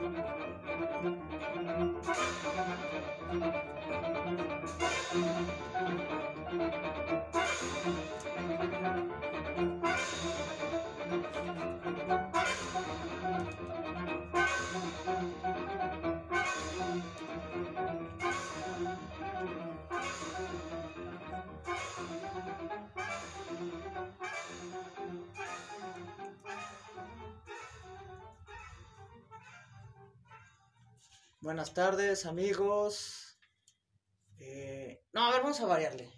Thank you. Buenas tardes, amigos. Eh, no, a ver, vamos a variarle.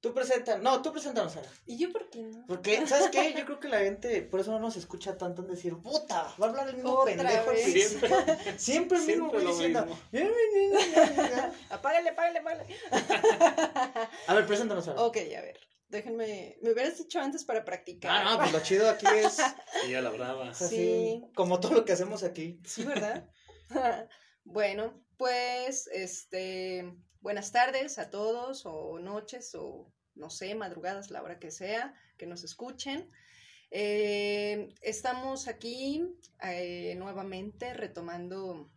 Tú presenta, no, tú preséntanos, Sara. ¿Y yo por qué no? Porque, ¿sabes qué? Yo creo que la gente, por eso no nos escucha tanto en decir, puta, va a hablar el mismo Otra pendejo. vez. Siempre. Siempre el mismo Siempre güey diciendo. Apágale, apágale, apágale. A ver, preséntanos, Sara. Ok, a ver. Déjenme. Me hubieras dicho antes para practicar. Ah, no, pues lo chido aquí es Y ya la brava. así, Sí. como todo lo que hacemos aquí. Sí, ¿verdad? Bueno, pues, este, buenas tardes a todos, o noches, o no sé, madrugadas, la hora que sea, que nos escuchen. Eh, estamos aquí eh, nuevamente retomando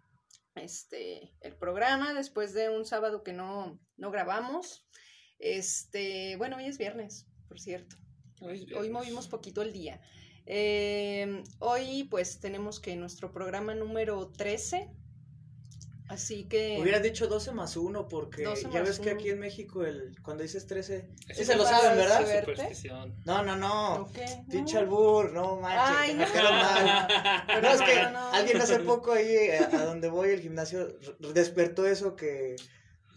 este el programa después de un sábado que no, no grabamos. Este, bueno, hoy es viernes, por cierto. Hoy movimos poquito el día. Eh, hoy pues tenemos que nuestro programa número 13. Así que... Hubieras dicho 12 más 1 porque 12 ya más ves que uno. aquí en México el cuando dices 13, Eso sí se lo saben, ¿verdad? Superstición. No, no, no. Pinche albur, no manches, Ay, te me no. mal. Pero No, es que no, no. alguien hace poco ahí eh, a, donde voy el gimnasio despertó eso que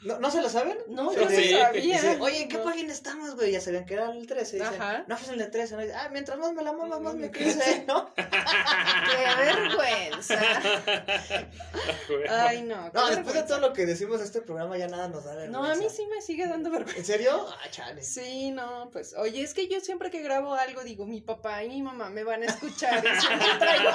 ¿No, ¿no se lo saben? No, yo no sí. sabía. Dice, Oye, ¿en qué No. página estamos, güey? Ya sabían que era el 13. Dicen, Ajá. no, pues el de 13. ¿no? Dice, ah, mientras más me la mamas, más me crece, ¿no? ¡Qué vergüenza! Ay, no. No, después de todo lo que decimos en este programa ya nada nos da vergüenza. No, a mí sí me sigue dando vergüenza. ¿En serio? Ah, chale. Sí, no, pues, oye, es que yo siempre que grabo algo digo, mi papá y mi mamá me van a escuchar y siempre traigo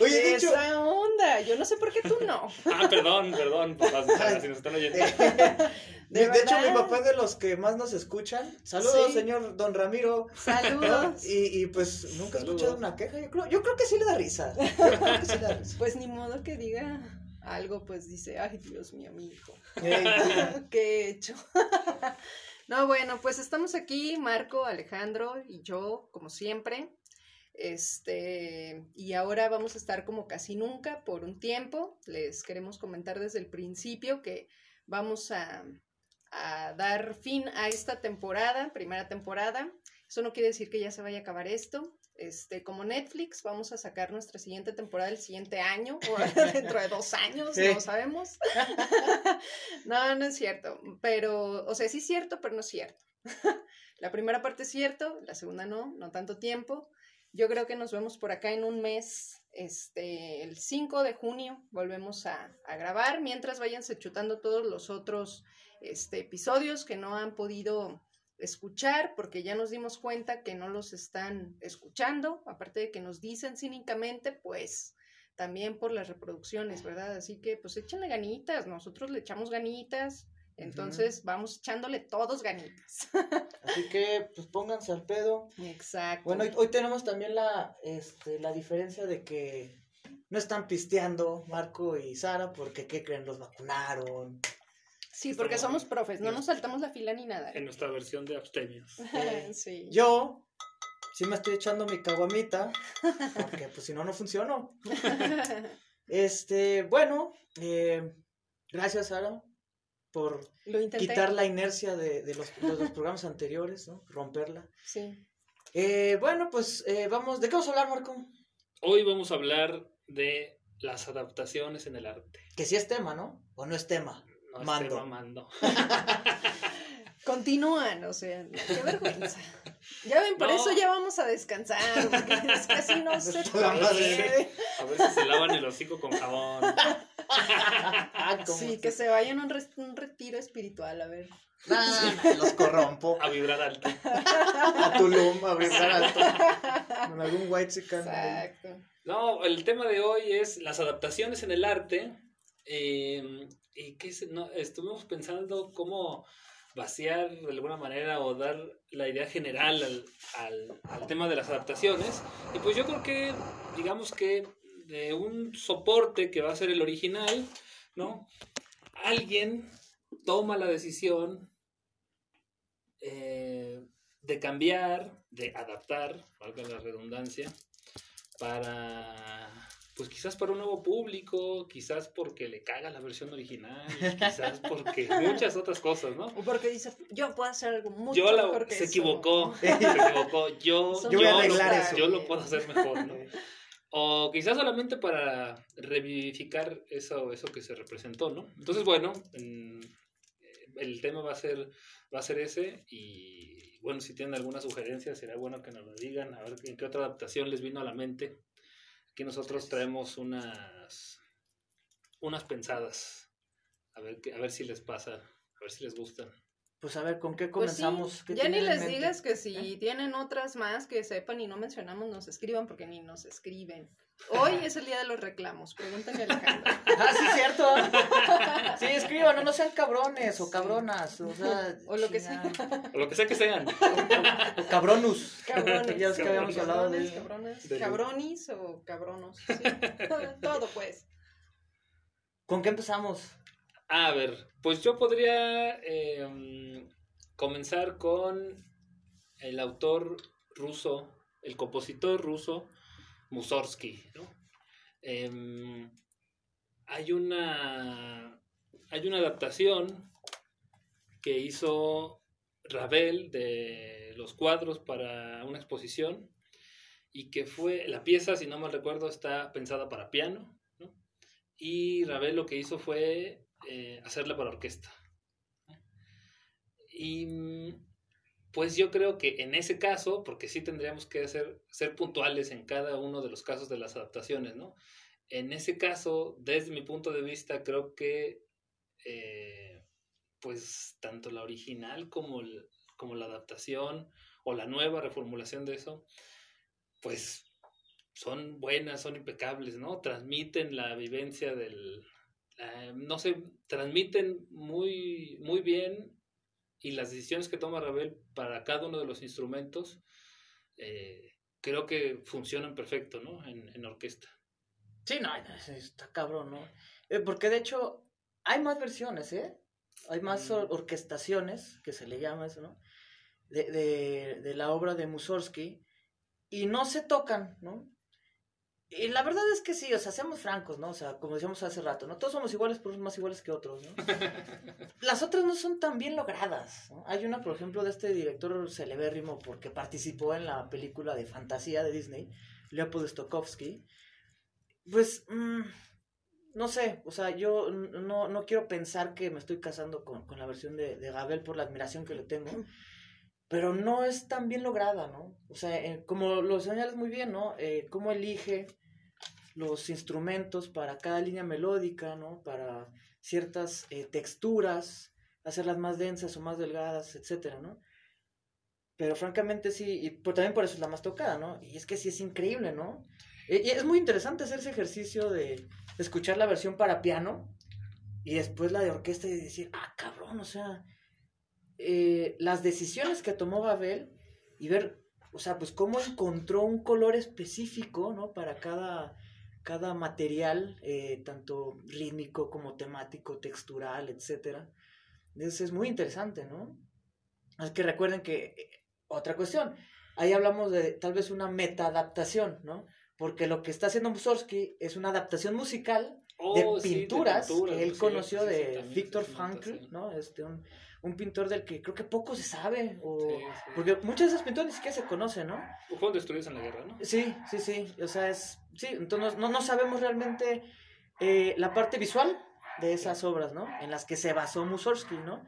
Oye, de esa onda. Yo no sé por qué tú no. Ah, perdón, perdón, papás, papás, si nos están oyendo. de, de hecho, mi papá es de los que más nos escuchan. Saludos, Sí. señor Don Ramiro. Saludos. Y, y pues nunca he escuchado una queja. Yo creo, yo creo que sí le da risa. Yo creo que sí le da risa. Pues ni modo que diga algo, pues dice, ay, Dios mío, mi hijo. ¿Qué he hecho? no, bueno, pues estamos aquí, Marco, Alejandro y yo, como siempre. Este, y ahora vamos a estar como casi nunca por un tiempo. Les queremos comentar desde el principio que vamos a, a dar fin a esta temporada, primera temporada. Eso no quiere decir que ya se vaya a acabar esto. Este, como Netflix, vamos a sacar nuestra siguiente temporada el siguiente año o dentro de dos años, Sí. no sabemos. no, no es cierto, pero, o sea, sí es cierto, pero no es cierto. la primera parte es cierto, la segunda no, no tanto tiempo. Yo creo que nos vemos por acá en un mes, este, el 5 de junio volvemos a, a grabar, mientras váyanse chutando todos los otros este, episodios que no han podido escuchar, porque ya nos dimos cuenta que no los están escuchando, aparte de que nos dicen cínicamente, pues también por las reproducciones, ¿verdad? Así que pues échenle ganitas, nosotros le echamos ganitas, entonces vamos echándole todos ganitas. Así que, pues pónganse al pedo. Exacto. Bueno, hoy, hoy tenemos también la, este, la diferencia de que no están pisteando Marco y Sara porque, ¿qué creen? Los vacunaron. sí, porque somos profes, no nos saltamos la fila ni nada. En nuestra versión de abstemios. Eh, sí. Yo sí me estoy echando mi caguamita porque, pues, si no, no funcionó. Este, bueno, eh, gracias, Sara, por quitar la inercia de, de los, de los programas anteriores, ¿no? Romperla. Sí. Eh, bueno, pues eh, vamos, ¿de qué vamos a hablar, Marco? Hoy vamos a hablar de las adaptaciones en el arte. Que sí es tema, ¿no? ¿O no es tema? No Mando. esté mamando. Continúan, o sea, qué vergüenza. Ya ven, por No. eso ya vamos a descansar, porque es así no se puede. A ver si se lavan el hocico con jabón. Ah, ¿cómo Sí, que se vayan a un, retiro espiritual, a ver. Los corrompo. A vibrar alto. A Tulum, a brincar alto. Con algún white chicken. Exacto. No, el tema de hoy es las adaptaciones en el arte. eh, y que se- no, estuvimos pensando cómo vaciar de alguna manera o dar la idea general al, al- al tema de las adaptaciones. Y pues yo creo que, digamos que de un soporte que va a ser el original, ¿no? Alguien toma la decisión eh, de cambiar, de adaptar, valga la redundancia, para, pues quizás para un nuevo público, quizás porque le caga la versión original, quizás porque muchas otras cosas, ¿no? O porque dice, yo puedo hacer algo mucho Yo la- mejor que se eso". equivocó, se equivocó, yo, yo, voy a lo, yo lo puedo hacer mejor, ¿no? O quizás solamente para revivificar eso, eso que se representó, ¿no? Entonces, bueno, mm, el tema va a ser, va a ser ese y bueno, si tienen alguna sugerencia, será bueno que nos lo digan, a ver en qué otra adaptación les vino a la mente. Aquí nosotros traemos unas, unas pensadas, a ver, a ver si les pasa, a ver si les gustan. Pues a ver, ¿con qué Pues sí, comenzamos? ¿Qué ya ni les digas que si ¿Eh? tienen otras más que sepan y no mencionamos, nos escriban porque ni nos escriben. Hoy es el día de los reclamos, pregúntenle a Alejandro. Ah, sí, cierto. Sí, escriban, no, no sean cabrones o cabronas, o sea... O lo que sea. O lo que sea que sean. O cabronus. Cabrones. Ya es que habíamos hablado de cabrones, De- cabronis o cabronos. sí. Todo pues. ¿Con qué empezamos? A ver, pues yo podría eh, comenzar con el autor ruso, el compositor ruso Mussorgsky, ¿no? Em, hay una hay una adaptación que hizo Ravel de los cuadros para una exposición y que fue la pieza, si no mal recuerdo, está pensada para piano, ¿no? Y Ravel lo que hizo fue eh, hacerla para orquesta. Y pues yo creo que en ese caso, porque sí tendríamos que hacer, ser puntuales en cada uno de los casos de las adaptaciones, ¿no? En ese caso, desde mi punto de vista, creo que eh, pues tanto la original como, el- como la adaptación o la nueva reformulación de eso, pues son buenas, son impecables, ¿no? Transmiten la vivencia del, eh, no sé, transmiten muy, muy bien y las decisiones que toma Ravel para cada uno de los instrumentos eh, creo que funcionan perfecto, ¿no? En, en orquesta. Sí, no, está cabrón, ¿no? Eh, porque de hecho hay más versiones, ¿eh? Hay más Mm. or- orquestaciones, que se le llama eso, ¿no? De, de, de la obra de Mussorgsky y no se tocan, ¿no? Y la verdad es que sí, o sea, seamos francos, ¿no? O sea, como decíamos hace rato, ¿no? Todos somos iguales, pero unos más iguales que otros, ¿no? Las otras no son tan bien logradas, ¿no? Hay una, por ejemplo, de este director celebérrimo porque participó en la película de fantasía de Disney, Leopold Stokowski. Pues, mm, no sé, o sea, yo no, no quiero pensar que me estoy casando con, con la versión de, de Gabel por la admiración que le tengo, pero no es tan bien lograda, ¿no? O sea, eh, como lo señalas muy bien, ¿no? Eh, cómo elige los instrumentos para cada línea melódica, ¿no? Para ciertas eh, texturas, hacerlas más densas o más delgadas, etcétera, ¿no? Pero francamente sí, y por- también por eso es la más tocada, ¿no? Y es que sí es increíble, ¿no? Eh, Y es muy interesante hacer ese ejercicio de escuchar la versión para piano y después la de orquesta y decir, ah, cabrón, o sea, eh, las decisiones que tomó Babel y ver, o sea, pues cómo encontró un color específico, ¿no? Para cada, cada material, eh, tanto rítmico como temático, textural, etcétera. Eso es muy interesante, ¿no? Es que recuerden que, eh, otra cuestión, ahí hablamos de tal vez una meta-adaptación, ¿no? Porque lo que está haciendo Mussorgsky es una adaptación musical de Oh, sí, de pinturas que él conoció sí, de Víctor Frankl. ¿no? Este, un, un pintor del que creo que poco se sabe, o... Porque muchas de esas pinturas ni siquiera se conocen, ¿no? Fueron destruidos en la guerra, ¿no? Sí, sí, sí, o sea, es... Sí, entonces no, no sabemos realmente eh, la parte visual de esas obras, ¿no? En las que se basó Mussorgsky, ¿no?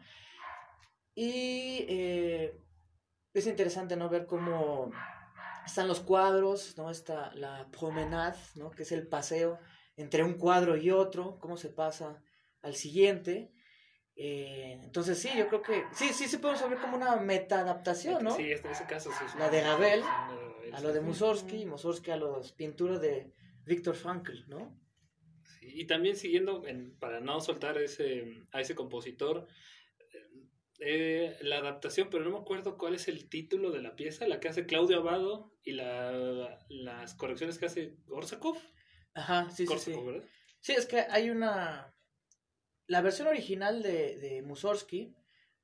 Y eh, es interesante, ¿no? Ver cómo están los cuadros, ¿no? Está la promenade, ¿no? Que es el paseo entre un cuadro y otro, cómo se pasa al siguiente. Eh, entonces sí, yo creo que sí, sí, sí podemos ver como una meta-adaptación, ¿no? Sí, este, en ese caso sí. es La de Ravel, A lo de Mussorgsky, y Mussorgsky a las pinturas de Víctor Frankl, ¿no? Sí, Y también siguiendo, en- para no soltar ese, a ese compositor, eh, la adaptación, pero no me acuerdo cuál es el título de la pieza, la que hace Claudio Abado y la, las correcciones que hace Orsakov. Ajá, sí, sí, sí. ¿verdad? Sí, es que hay una... La versión original de, de Mussorgsky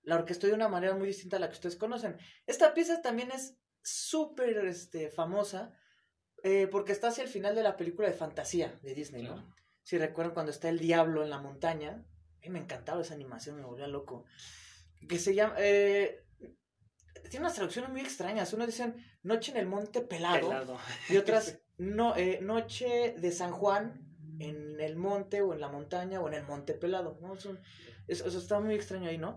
la orquestó de una manera muy distinta a la que ustedes conocen. Esta pieza también es súper este, famosa eh, porque está hacia el final de la película de fantasía de Disney, ¿no? Claro. Si recuerdan cuando está el diablo en la montaña, a mí me encantaba esa animación, me volvía loco. Que se llama... eh, tiene unas traducciones muy extrañas. Uno dicen Noche en el Monte Pelado Pelado. y otras no, eh, Noche de San Juan en el monte o en la montaña o en el Monte Pelado. ¿no? Eso, eso, eso está muy extraño ahí, ¿no?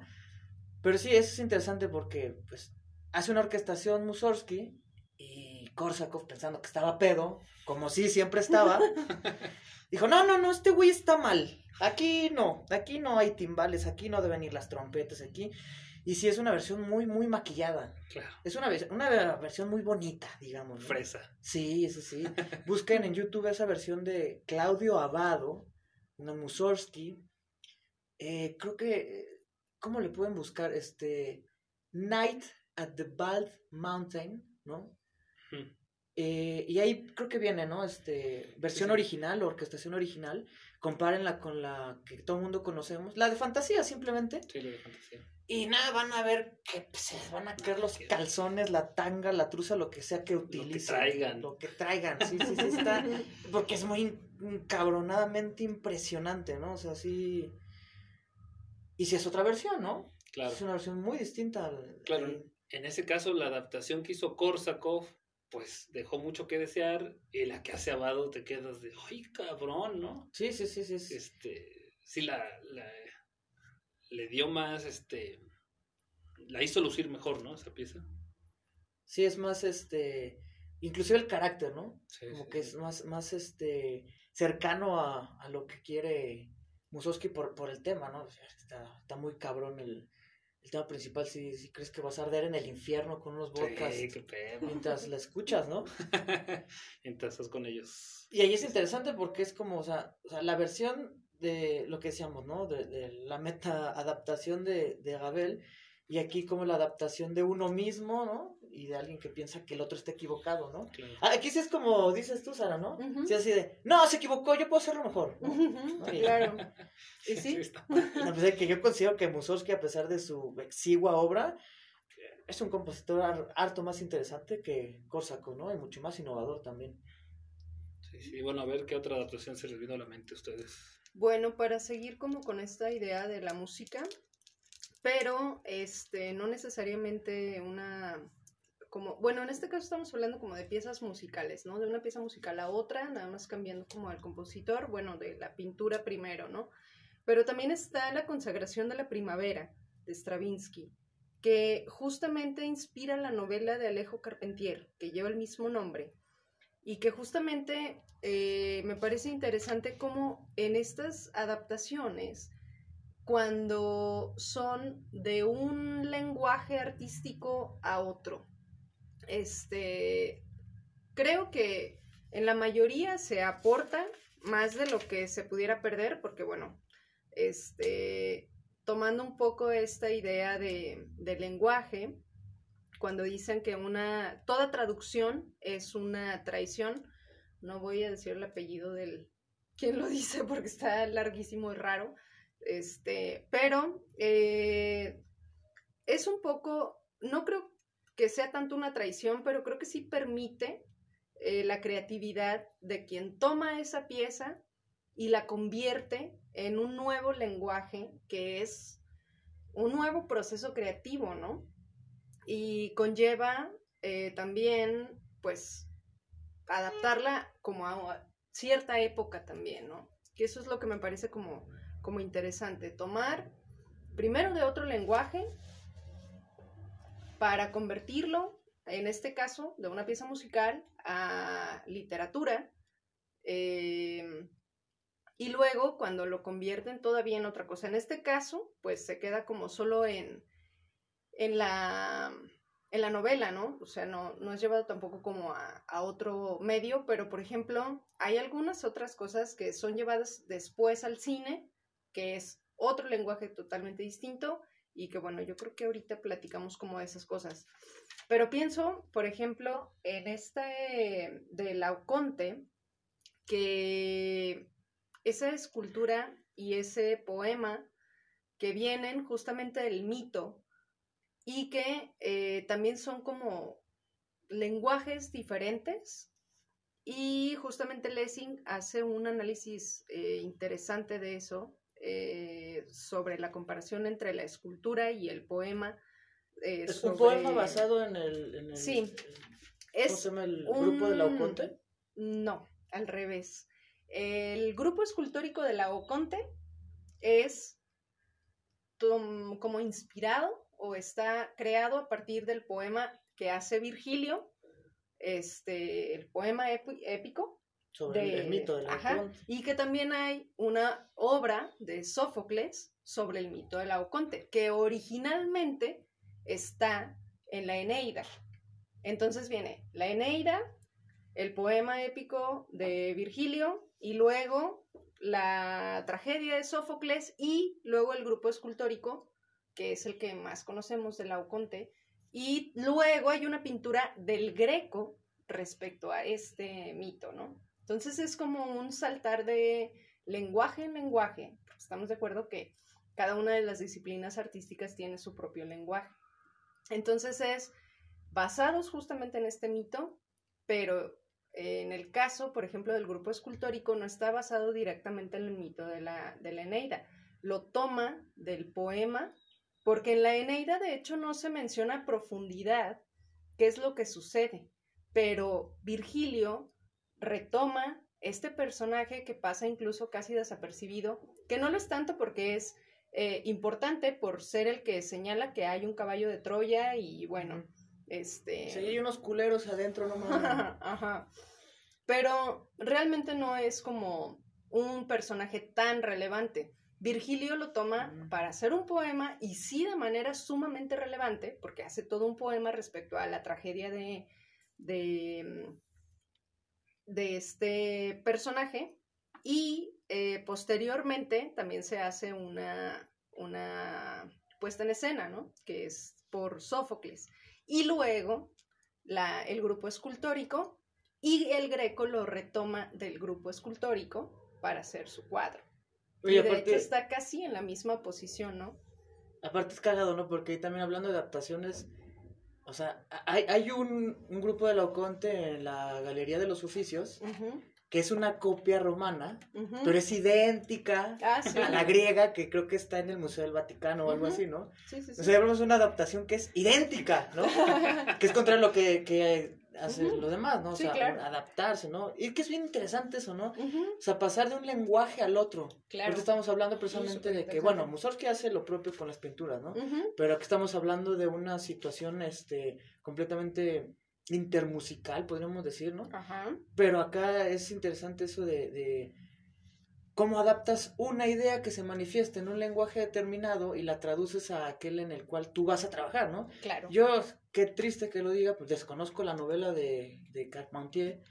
Pero sí, eso es interesante porque pues hace una orquestación Mussorgsky y Korsakov pensando que estaba pedo, como sí siempre estaba, dijo, no, no, no, este güey está mal. Aquí no, aquí no hay timbales, aquí no deben ir las trompetas, aquí. Y sí, es una versión muy, muy maquillada. Claro. Es una, una versión muy bonita, digamos. ¿no? Fresa. Sí, sí, sí. Busquen en YouTube esa versión de Claudio Abado, una Mussorgsky. Eh, creo que, ¿cómo le pueden buscar? Este, Night at the Bald Mountain, ¿no? Eh, y ahí creo que viene, ¿no? Este, versión Sí. original, orquestación original. Compárenla con la que todo el mundo conocemos. La de fantasía, simplemente. Sí, lo de fantasía. Y nada, van a ver que pues, se van a caer los calzones, la tanga, la truza, lo que sea que utilicen. traigan. Lo que traigan, sí, sí, sí, está. Porque es muy encabronadamente impresionante, ¿no? O sea, sí. Y si es otra versión, ¿no? Claro. Es una versión muy distinta. al- Claro. al- En ese caso, la adaptación que hizo Korsakov, pues dejó mucho que desear. Y la que hace Abado te quedas de, ¡ay, cabrón, ¿no? Sí, sí, sí, sí. sí. Este, sí, la, la- le dio más, este, la hizo lucir mejor, ¿no? Esa pieza. Sí, es más, este. Inclusive el carácter, ¿no? Sí, Como sí, que sí. es más, más este. cercano a, a lo que quiere Mussorgsky por, por el tema, ¿no? Está, está muy cabrón el, el tema principal. Si, si crees que vas a arder en el infierno con unos vodkas Sí, mientras la escuchas, ¿no? Entonces estás con ellos. Y ahí es interesante porque es como, o sea, o sea la versión de lo que decíamos, ¿no? De, de la meta adaptación de, de Gabel y aquí como la adaptación de uno mismo, ¿no? Y de alguien que piensa que el otro está equivocado, ¿no? Claro. Ah, aquí sí es como dices tú, Sara, ¿no? Sí, así de, no, se equivocó, yo puedo hacerlo mejor. Oye. Claro. Y sí, está. A pesar de que yo considero que Mussorgsky, a pesar de su exigua obra, es un compositor har- harto más interesante que Korsakov, ¿no? Y mucho más innovador también. Sí, sí. Bueno, a ver qué otra adaptación se les vino a la mente a ustedes. Bueno, para seguir como con esta idea de la música, pero este, no necesariamente una, como, bueno, en este caso estamos hablando como de piezas musicales, ¿no? De una pieza musical a otra, nada más cambiando como al compositor, bueno, de la pintura primero, ¿no? Pero también está la consagración de la primavera de Stravinsky, que justamente inspira la novela de Alejo Carpentier, que lleva el mismo nombre, y que justamente eh, me parece interesante cómo en estas adaptaciones, cuando son de un lenguaje artístico a otro, este, creo que en la mayoría se aporta más de lo que se pudiera perder, porque bueno, este, tomando un poco esta idea de, de lenguaje, cuando dicen que una, toda traducción es una traición, no voy a decir el apellido del quien lo dice porque está larguísimo y raro, este, pero eh, es un poco, no creo que sea tanto una traición, pero creo que sí permite eh, la creatividad de quien toma esa pieza y la convierte en un nuevo lenguaje que es un nuevo proceso creativo, ¿no? Y conlleva eh, también, pues, adaptarla como a cierta época también, ¿no? Que eso es lo que me parece como, como interesante, tomar primero de otro lenguaje para convertirlo, en este caso, de una pieza musical a literatura, eh, y luego cuando lo convierten todavía en otra cosa. En este caso, pues se queda como solo en, en, la, en la novela, ¿no? O sea, no, no es llevado tampoco como a, a otro medio, pero por ejemplo, hay algunas otras cosas que son llevadas después al cine, que es otro lenguaje totalmente distinto y que bueno, yo creo que ahorita platicamos como de esas cosas. Pero pienso, por ejemplo, en este de Lauconte, que esa escultura y ese poema que vienen justamente del mito y que eh, también son como lenguajes diferentes y justamente Lessing hace un análisis eh, interesante de eso eh, sobre la comparación entre la escultura y el poema. ¿Es un poema basado en el... sí. ¿Cómo se llama el grupo de la Oconte? No, al revés. El grupo escultórico de la Oconte es como inspirado o está creado a partir del poema que hace Virgilio, este, el poema épico. Sobre el mito de la Oconte. Y que también hay una obra de Sófocles sobre el mito de la Oconte, que originalmente está en la Eneida. Entonces viene la Eneida, el poema épico de Virgilio y luego la tragedia de Sófocles y luego el grupo escultórico, que es el que más conocemos de Laoconte, y luego hay una pintura del Greco respecto a este mito, ¿no? Entonces es como un saltar de lenguaje en lenguaje, estamos de acuerdo que cada una de las disciplinas artísticas tiene su propio lenguaje. Entonces es basados justamente en este mito, pero en el caso, por ejemplo, del grupo escultórico, no está basado directamente en el mito de la, de la Eneida. Lo toma del poema, porque en la Eneida, de hecho, no se menciona profundidad qué es lo que sucede, pero Virgilio retoma este personaje que pasa incluso casi desapercibido, que no lo es tanto porque es eh, importante por ser el que señala que hay un caballo de Troya y bueno, este... Sí, hay unos culeros adentro nomás. Ajá. Pero realmente no es como un personaje tan relevante. Virgilio lo toma para hacer un poema y sí de manera sumamente relevante, porque hace todo un poema respecto a la tragedia de, de, de este personaje. Y eh, posteriormente también se hace una, una puesta en escena, ¿no? Que es por Sófocles. Y luego la, el grupo escultórico y el Greco lo retoma del grupo escultórico para hacer su cuadro. y de hecho está casi en la misma posición, ¿no? Aparte es cagado, ¿no? Porque también hablando de adaptaciones, sea, hay, hay un, un, grupo de Laoconte en la Galería de los Oficios, que es una copia romana, pero es idéntica ah, a la griega, que creo que está en el Museo del Vaticano o algo así, ¿no? Sí, sí, sí. O sea, una adaptación que es idéntica, ¿no? que es contra lo que, que hace lo demás, ¿no? O sea, adaptarse, ¿no? Y que es bien interesante eso, ¿no? O sea, pasar de un lenguaje al otro. Claro. Porque estamos hablando precisamente de que, bueno, Mussorgsky hace lo propio con las pinturas, ¿no? Pero aquí estamos hablando de una situación, este, completamente intermusical, podríamos decir, ¿no? Ajá. Pero acá es interesante eso de, de, cómo adaptas una idea que se manifiesta en un lenguaje determinado y la traduces a aquel en el cual tú vas a trabajar, ¿no? Claro. Yo, qué triste que lo diga, pues desconozco la novela de, de Carpentier,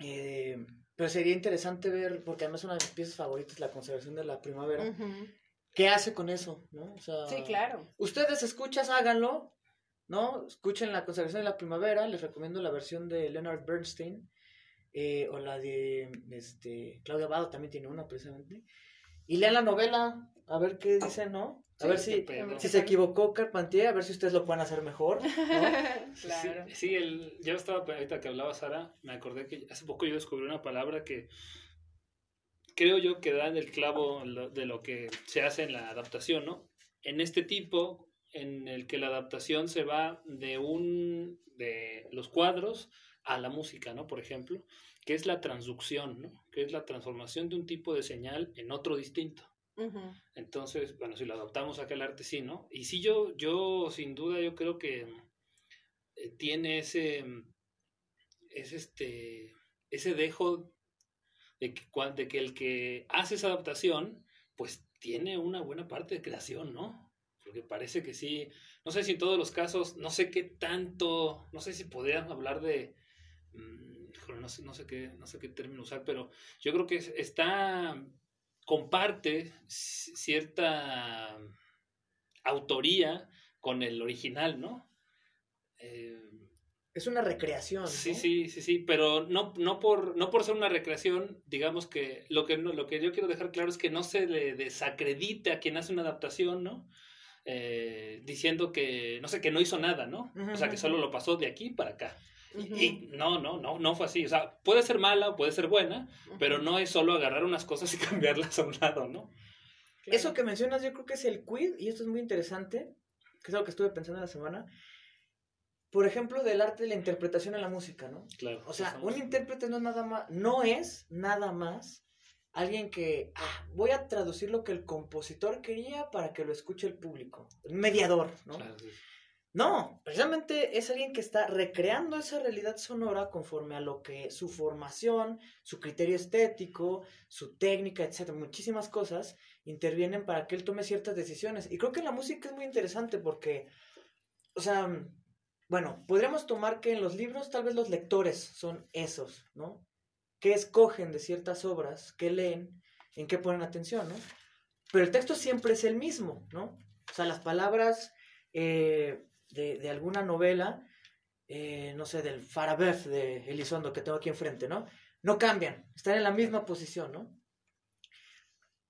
eh, pero sería interesante ver, porque además una de mis piezas favoritas, La conservación de la primavera, ¿qué hace con eso, no? O sea, sí, claro. Ustedes escuchas, háganlo, ¿no? Escuchen la conservación de la primavera, les recomiendo la versión de Leonard Bernstein, eh, o la de este, Claudia Abado también tiene una precisamente, y lean la novela, a ver qué dice, ¿no? A ver si, si se equivocó Carpentier, a ver si ustedes lo pueden hacer mejor. claro. Sí, el, yo estaba, ahorita que hablaba Sara, me acordé que hace poco yo descubrí una palabra que creo yo que da en el clavo de lo que se hace en la adaptación, ¿no? En este tipo, en el que la adaptación se va de un de los cuadros a la música, ¿no? Por ejemplo, que es la transducción, ¿no? Que es la transformación de un tipo de señal en otro distinto. Entonces, bueno, si lo adaptamos a aquel arte, sí, ¿no? Y sí, yo, yo sin duda, yo creo que eh, tiene ese, es este, ese dejo de que, de que el que hace esa adaptación, pues tiene una buena parte de creación, ¿no? porque parece que sí, no sé si en todos los casos, no sé qué tanto, no sé si podrían hablar de, mm, no sé, no sé qué, no sé qué término usar, pero yo creo que está, comparte cierta autoría con el original, ¿no? Eh, Es una recreación. Sí, ¿no? sí, sí, sí, pero no, no, por, no por ser una recreación, digamos que lo, que no- lo que yo quiero dejar claro es que no se le desacredite a quien hace una adaptación, ¿no? Eh, diciendo que, no sé, que no hizo nada, ¿no? O sea, que solo lo pasó de aquí para acá. Y no, no, no, no fue así. O sea, puede ser mala, puede ser buena, pero no es solo agarrar unas cosas y cambiarlas a un lado, ¿no? Claro. Eso que mencionas yo creo que es el quid, y esto es muy interesante, que es algo que estuve pensando en la semana. Por ejemplo, del arte de la interpretación en la música, ¿no? Claro. O sea, un intérprete no es nada más, no es nada más alguien que, ah, voy a traducir lo que el compositor quería para que lo escuche el público. Un mediador, ¿no? Claro, sí. No, precisamente es alguien que está recreando esa realidad sonora conforme a lo que su formación, su criterio estético, su técnica, etcétera, muchísimas cosas intervienen para que él tome ciertas decisiones. Y creo que la música es muy interesante porque, o sea, bueno, podríamos tomar que en los libros tal vez los lectores son esos, ¿no? Que escogen de ciertas obras, que leen, en qué ponen atención, ¿no? Pero el texto siempre es el mismo, ¿no? O sea, las palabras eh, de, de alguna novela, eh, no sé, del Farabef de Elizondo que tengo aquí enfrente, ¿no? No cambian, están en la misma posición, ¿no?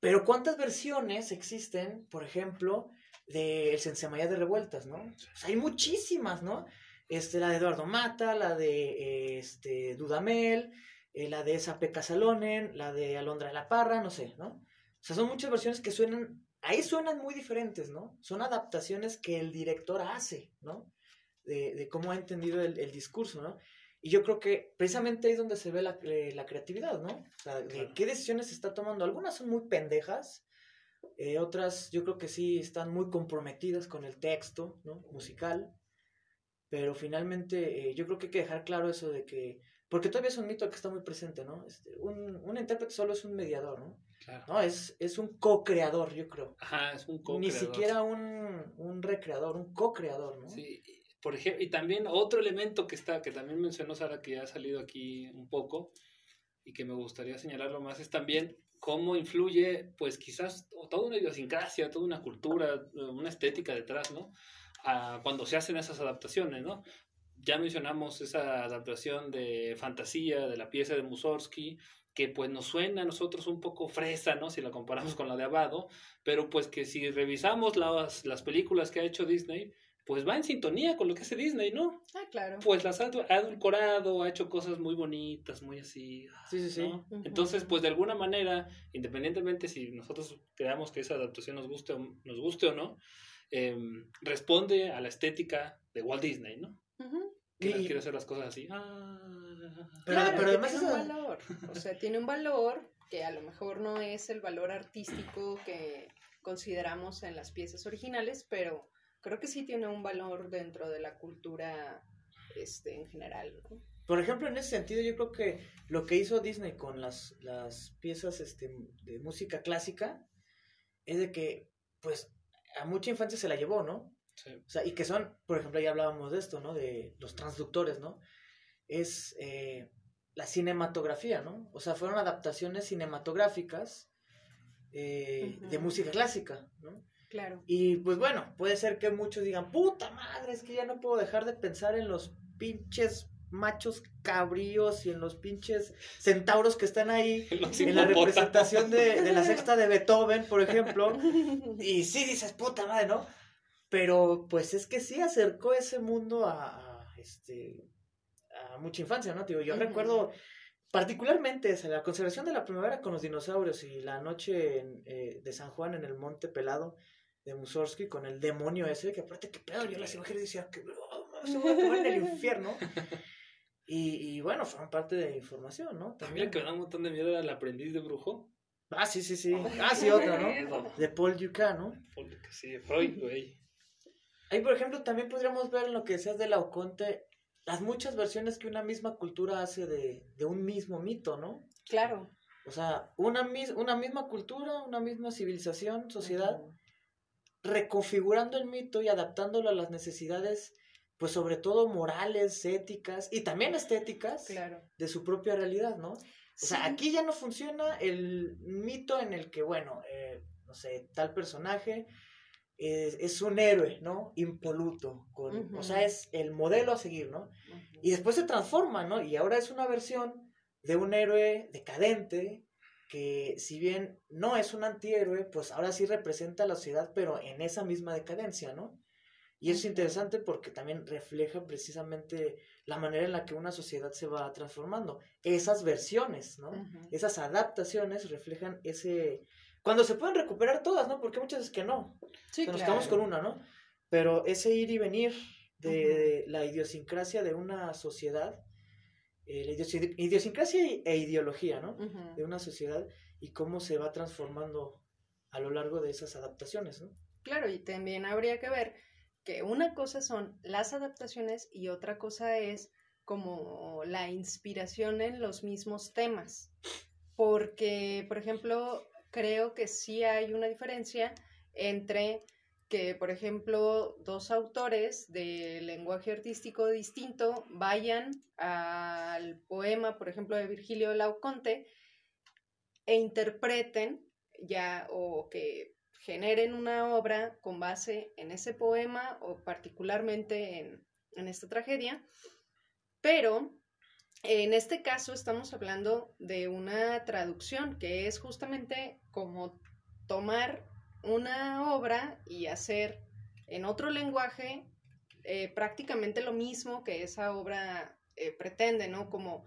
Pero ¿cuántas versiones existen, por ejemplo, de El Sensemayá de Revueltas, ¿no? O sea, hay muchísimas, ¿no? Este, la de Eduardo Mata, la de este, Dudamel, eh, la de Esa Peca Salonen, la de Alondra de la Parra, no sé, ¿no? O sea, son muchas versiones que suenan, ahí suenan muy diferentes, ¿no? Son adaptaciones que el director hace, ¿no? De, de cómo ha entendido el, el discurso, ¿no? Y yo creo que precisamente ahí es donde se ve la, eh, la creatividad, ¿no? O sea, de Claro. qué decisiones se está tomando. Algunas son muy pendejas, eh, otras yo creo que sí están muy comprometidas con el texto, ¿no? Musical. Pero finalmente eh, yo creo que hay que dejar claro eso de que, porque todavía es un mito que está muy presente, ¿no? Este, un, un intérprete solo es un mediador, ¿no? Claro. No, es, es un co-creador, yo creo. Ajá, es un Ni co-creador. siquiera un, un recreador, un co-creador, ¿no? Sí, por ejemplo, y también otro elemento que está, que también mencionó Sara, que ya ha salido aquí un poco, y que me gustaría señalarlo más, es también cómo influye, pues quizás toda una idiosincrasia, toda una cultura, una estética detrás, ¿no? A cuando se hacen esas adaptaciones, ¿no? Ya mencionamos esa adaptación de fantasía de la pieza de Mussorgsky, que pues nos suena a nosotros un poco fresa, ¿no? Si la comparamos con la de Abado, pero pues que si revisamos las, las películas que ha hecho Disney, pues va en sintonía con lo que hace Disney, ¿no? Ah, claro. Pues las ha adu- ha adulcorado, ha hecho cosas muy bonitas, muy así. Sí, sí, sí. ¿no? Entonces, pues de alguna manera, independientemente si nosotros creamos que esa adaptación nos guste o, nos guste o no, em, responde a la estética de Walt Disney, ¿no? Que Y- quiere hacer las cosas así. Ah, Pero- Claro, pero además tiene esa- un valor. O sea, tiene un valor que a lo mejor no es el valor artístico que consideramos en las piezas originales, pero creo que sí tiene un valor dentro de la cultura este, en general. ¿no? Por ejemplo, en ese sentido, yo creo que lo que hizo Disney con las, las piezas este, de música clásica es de que, pues, a mucha infancia se la llevó, ¿no? Sí. O sea, y que son, por ejemplo, ya hablábamos de esto, ¿no? De los transductores, ¿no? Es eh, la cinematografía, ¿no? O sea, fueron adaptaciones cinematográficas eh, de música clásica, ¿no? Claro. Y pues bueno, puede ser que muchos digan, puta madre, es que ya no puedo dejar de pensar en los pinches machos cabríos y en los pinches centauros que están ahí Los en la representación de, de la sexta de Beethoven, por ejemplo. Y sí dices, puta madre, ¿no? Pero pues es que sí acercó ese mundo a, a, este a mucha infancia, ¿no? Digo, yo recuerdo particularmente esa, la conservación de la primavera con los dinosaurios y la noche en, eh, de San Juan en el Monte Pelado de Mussorgsky con el demonio ese, que aparte que pedo, yo las imágenes decía que oh, se va a quemar en el infierno. Y, y bueno, fueron parte de información, ¿no? La que me da un montón de miedo era el aprendiz de brujo. Ah, sí, sí, sí. Ah, sí, otra, ¿no? De Paul Dukas, ¿no? Porque sí, Freud, güey. Ahí, por ejemplo, también podríamos ver en lo que decías de la Oconte, las muchas versiones que una misma cultura hace de, de un mismo mito, ¿no? Claro. O sea, una, mis- una misma cultura, una misma civilización, sociedad, reconfigurando el mito y adaptándolo a las necesidades, pues sobre todo morales, éticas y también estéticas Claro. de su propia realidad, ¿no? O sea, aquí ya no funciona el mito en el que, bueno, eh, no sé, tal personaje es, es un héroe, ¿no? Impoluto, con, o Ujú. sea, es el modelo a seguir, ¿no? Y después se transforma, ¿no? Y ahora es una versión de un héroe decadente que si bien no es un antihéroe, pues ahora sí representa a la sociedad, pero en esa misma decadencia, ¿no? Y eso es interesante porque también refleja precisamente la manera en la que una sociedad se va transformando. Esas versiones, ¿no? Esas adaptaciones reflejan ese... Cuando se pueden recuperar todas, ¿no? Porque muchas veces que no. Sí, que nos claro. quedamos con una, ¿no? Pero ese ir y venir de, la idiosincrasia de una sociedad, eh, la idiosi- idiosincrasia e ideología, ¿no? Ujú. De una sociedad y cómo se va transformando a lo largo de esas adaptaciones, ¿no? Claro, y también habría que ver que una cosa son las adaptaciones y otra cosa es como la inspiración en los mismos temas. Porque, por ejemplo, creo que sí hay una diferencia entre que, por ejemplo, dos autores de lenguaje artístico distinto vayan al poema, por ejemplo, de Virgilio Lauconte e interpreten ya o que generen una obra con base en ese poema o particularmente en, en esta tragedia, pero en este caso estamos hablando de una traducción que es justamente como tomar una obra y hacer en otro lenguaje eh, prácticamente lo mismo que esa obra eh, pretende, ¿no? Como,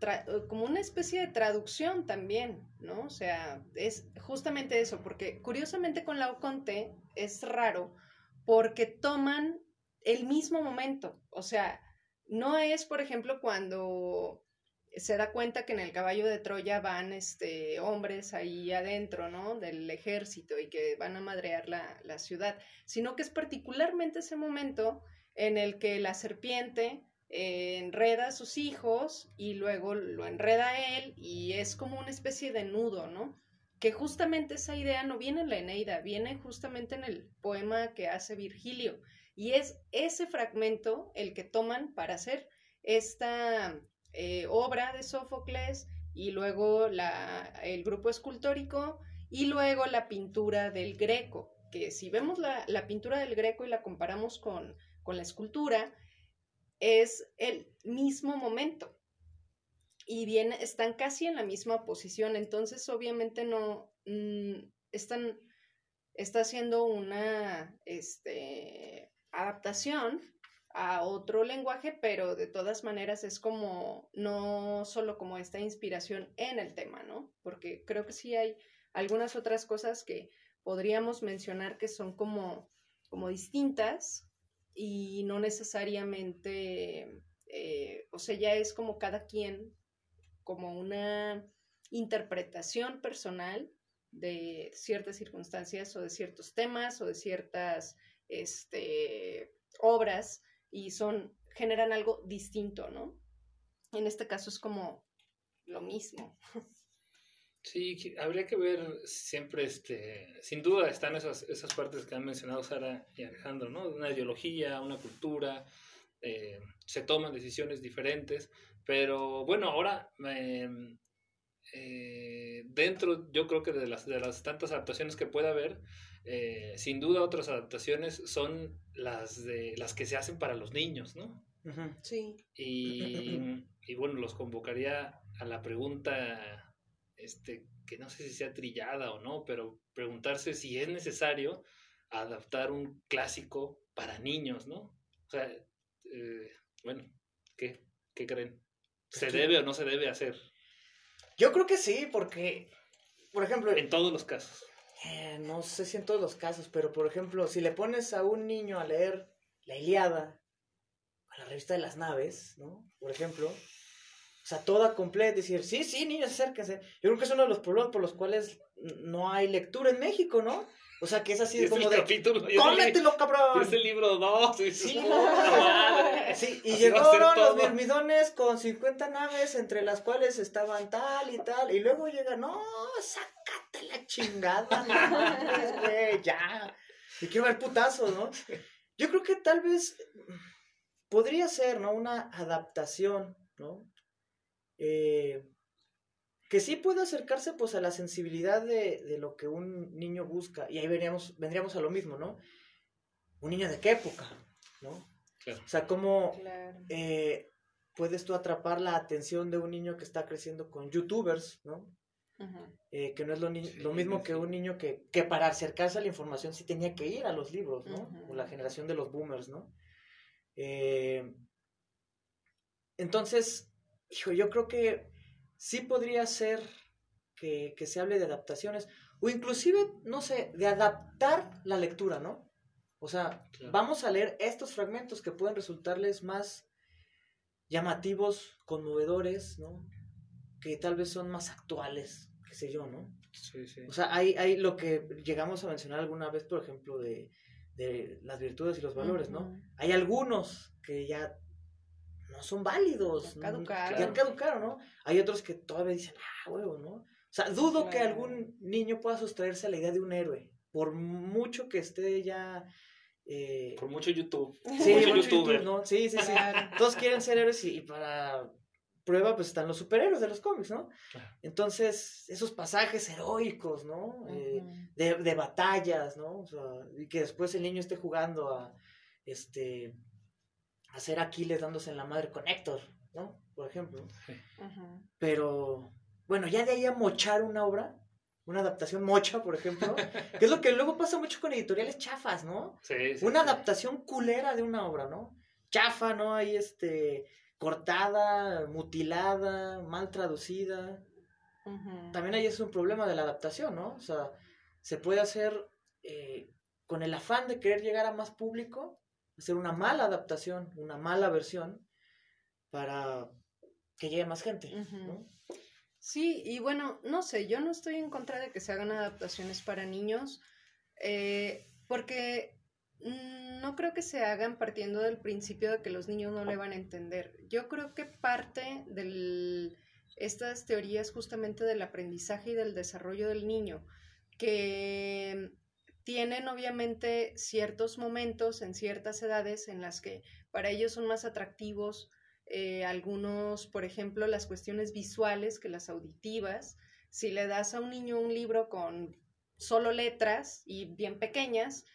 eh, como una especie de traducción también, ¿no? O sea, es justamente eso, porque curiosamente con la Oconte es raro porque toman el mismo momento, o sea, no es, por ejemplo, cuando se da cuenta que en el caballo de Troya van este, hombres ahí adentro, ¿no? Del ejército y que van a madrear la, la ciudad, sino que es particularmente ese momento en el que la serpiente eh, enreda a sus hijos y luego lo enreda a él y es como una especie de nudo, ¿no? Que justamente esa idea no viene en la Eneida, viene justamente en el poema que hace Virgilio. Y es ese fragmento el que toman para hacer esta eh, obra de Sófocles y luego la, el grupo escultórico y luego la pintura del Greco, que si vemos la, la pintura del Greco y la comparamos con, con la escultura, es el mismo momento. Y bien están casi en la misma posición, entonces obviamente no mm, están está haciendo una este, adaptación a otro lenguaje, pero de todas maneras es como no solo como esta inspiración en el tema, ¿no? Porque creo que sí hay algunas otras cosas que podríamos mencionar que son como, como distintas y no necesariamente, eh, o sea, ya es como cada quien, como una interpretación personal de ciertas circunstancias o de ciertos temas o de ciertas este, obras y son, generan algo distinto, ¿no? En este caso es como lo mismo. Sí, habría que ver siempre, este, sin duda están esas, esas partes que han mencionado Sara y Alejandro, ¿no? Una ideología, una cultura, eh, se toman decisiones diferentes, pero bueno, ahora eh, eh, dentro, yo creo que de las, de las tantas adaptaciones que puede haber, eh, sin duda otras adaptaciones son las de las que se hacen para los niños, ¿no? Sí. Y, y bueno, los convocaría a la pregunta, este, que no sé si sea trillada o no, pero preguntarse si es necesario adaptar un clásico para niños, ¿no? O sea, eh, bueno, ¿qué, ¿qué creen? ¿Se Aquí- debe o no se debe hacer? Yo creo que sí, porque, por ejemplo, En todos los casos. Eh, no sé si en todos los casos, pero por ejemplo, si le pones a un niño a leer la Iliada, a la revista de las naves, ¿no? Por ejemplo, o sea, toda completa, decir, sí, sí, niños, acérquense. Yo creo que es uno de los problemas por los cuales no hay lectura en México, ¿no? O sea, que es así como el de, capítulo, es el li- ¡cómetelo, cabrón! y es el libro 2. Sí, Sí, y Así llegaron los mirmidones con 50 naves, entre las cuales estaban tal y tal, y luego llega, no, sácate la chingada, no güey, ya. Y quiero ver putazos, ¿no? Yo creo que tal vez podría ser, ¿no? Una adaptación, ¿no? Eh, que sí puede acercarse pues a la sensibilidad de, de lo que un niño busca. Y ahí veríamos, vendríamos a lo mismo, ¿no? Un niño de qué época, ¿no? Claro. O sea, cómo Claro. eh, puedes tú atrapar la atención de un niño que está creciendo con youtubers, ¿no? Eh, que no es lo, ni- Sí, lo mismo que un niño que, que para acercarse a la información sí tenía que ir a los libros, ¿no? O la generación de los boomers, ¿no? Eh, entonces, hijo, yo creo que sí podría ser que, que se hable de adaptaciones, o inclusive, no sé, de adaptar la lectura, ¿no? O sea, Claro. vamos a leer estos fragmentos que pueden resultarles más llamativos, conmovedores, ¿no? Que tal vez son más actuales, qué sé yo, ¿no? Sí, sí. O sea, hay, hay lo que llegamos a mencionar alguna vez, por ejemplo, de, de las virtudes y los valores, ¿no? Hay algunos que ya no son válidos. Ya ¿no? caducaron. Ya caducaron, ¿no? Hay otros que todavía dicen, ah, huevo, ¿no? O sea, dudo que algún niño pueda sustraerse a la idea de un héroe, por mucho que esté ya... eh, Por mucho YouTube. sí, mucho mucho youtuber. YouTube, ¿no? Sí, sí. Todos quieren ser héroes y, y para prueba pues están los superhéroes de los cómics, ¿no? Entonces, esos pasajes heroicos, ¿no? Eh, de, de batallas, ¿no? O sea, y que después el niño esté jugando a, este, a ser Aquiles dándose en la madre con Héctor, ¿no? Por ejemplo. Ujú. Pero, bueno, ya de ahí a mochar una obra, una adaptación mocha, por ejemplo, que es lo que luego pasa mucho con editoriales chafas, ¿no? Sí, sí, Una sí. adaptación culera de una obra, ¿no? Chafa, ¿no? Ahí, este, cortada, mutilada, mal traducida también ahí es un problema de la adaptación, ¿no? O sea, se puede hacer eh, con el afán de querer llegar a más público, hacer una mala adaptación, una mala versión, para que llegue más gente, ¿no? Sí, y bueno, no sé, yo no estoy en contra de que se hagan adaptaciones para niños, eh, porque mm, no creo que se hagan partiendo del principio de que los niños no le van a entender. Yo creo que parte de estas teorías justamente del aprendizaje y del desarrollo del niño, que tienen obviamente ciertos momentos en ciertas edades en las que para ellos son más atractivos eh, algunos, por ejemplo, las cuestiones visuales que las auditivas. Si le das a un niño un libro con solo letras y bien pequeñas,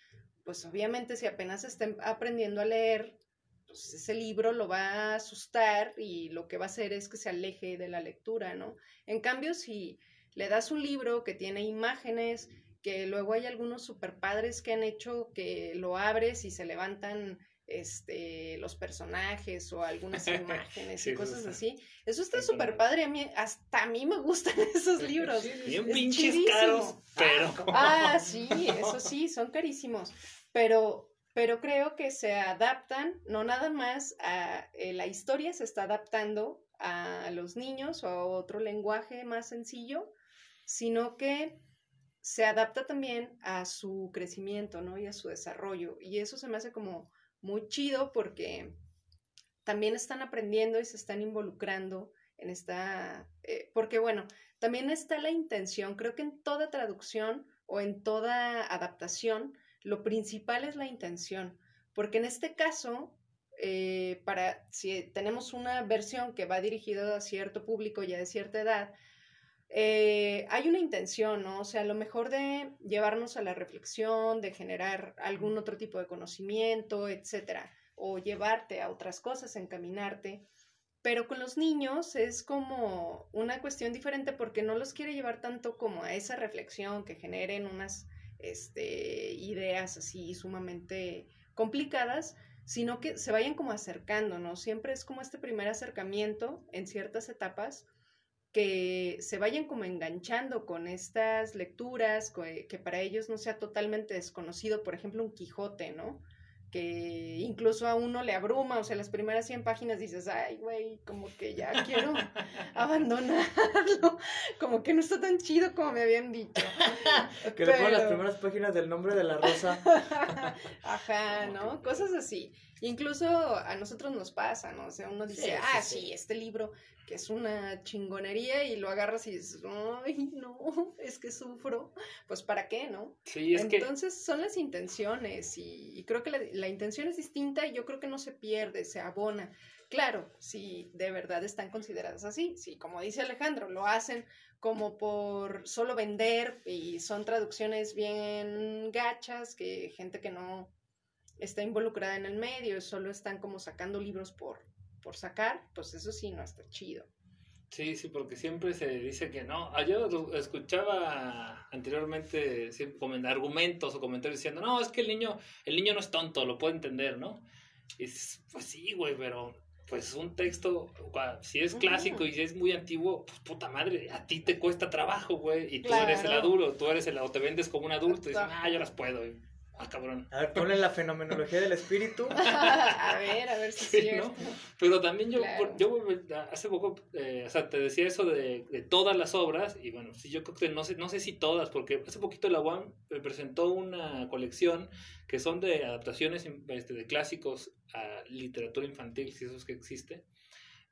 pues obviamente si apenas está aprendiendo a leer, pues ese libro lo va a asustar y lo que va a hacer es que se aleje de la lectura, ¿no? En cambio, si le das un libro que tiene imágenes, que luego hay algunos super padres que han hecho que lo abres y se levantan este, los personajes o algunas imágenes Sí, y cosas así. Eso está súper padre. A mí, hasta a mí me gustan esos libros. Bien Es pinches chidísimo. caros, pero. Ah, sí, eso sí, son carísimos. Pero, pero creo que se adaptan, no nada más a eh, la historia se está adaptando a los niños o a otro lenguaje más sencillo, sino que se adapta también a su crecimiento, ¿no? Y a su desarrollo. Y eso se me hace como muy chido porque también están aprendiendo y se están involucrando en esta, eh, porque bueno, también está la intención, creo que en toda traducción o en toda adaptación, lo principal es la intención, porque en este caso, eh, para si tenemos una versión que va dirigida a cierto público ya de cierta edad, eh, hay una intención, ¿no? O sea, a lo mejor de llevarnos a la reflexión, de generar algún otro tipo de conocimiento, etcétera, o llevarte a otras cosas, encaminarte. Pero con los niños es como una cuestión diferente porque no los quiere llevar tanto como a esa reflexión que generen unas este, ideas así sumamente complicadas, sino que se vayan como acercando, ¿no? Siempre es como este primer acercamiento en ciertas etapas que se vayan como enganchando con estas lecturas, que, para ellos no sea totalmente desconocido, por ejemplo, un Quijote, ¿no? que incluso a uno le abruma, o sea, las primeras 100 páginas dices, ay, güey, como que ya quiero abandonarlo, como que no está tan chido como me habían dicho. Que le ponen las Pero- primeras páginas del nombre de la rosa. Ajá, ¿no? Cosas así. Incluso a nosotros nos pasa, ¿no? O sea, uno dice, Sí, sí, ah, sí. sí, este libro que es una chingonería y lo agarras y dices, ay, no, es que sufro. Pues, ¿para qué, no? Sí, es que. Entonces son las intenciones y, y creo que la, la intención es distinta y yo creo que no se pierde, se abona. Claro, si de verdad están consideradas así, si como dice Alejandro, lo hacen como por solo vender y son traducciones bien gachas, que gente que no está involucrada en el medio, solo están como sacando libros por, por sacar, pues eso sí no está chido. Sí, sí, porque siempre se dice que no. Ah, yo escuchaba anteriormente argumentos o comentarios diciendo, no, es que el niño, el niño no es tonto, lo puede entender, ¿no? Y pues sí, güey, pero pues un texto, si es clásico y si es muy antiguo, pues puta madre, a ti te cuesta trabajo, güey, y tú eres el adulto, tú eres el, o te vendes como un adulto y dices, ah, yo las puedo. Ah, cabrón. A ver, ponle la fenomenología del espíritu. a ver, a ver si sí, ¿no? Pero también yo, yo hace poco, eh, o sea, te decía eso de, de, todas las obras, y bueno, sí, yo creo que no sé, no sé si todas, porque hace poquito la UAM presentó una colección que son de adaptaciones este, de clásicos a literatura infantil, si eso es que existe.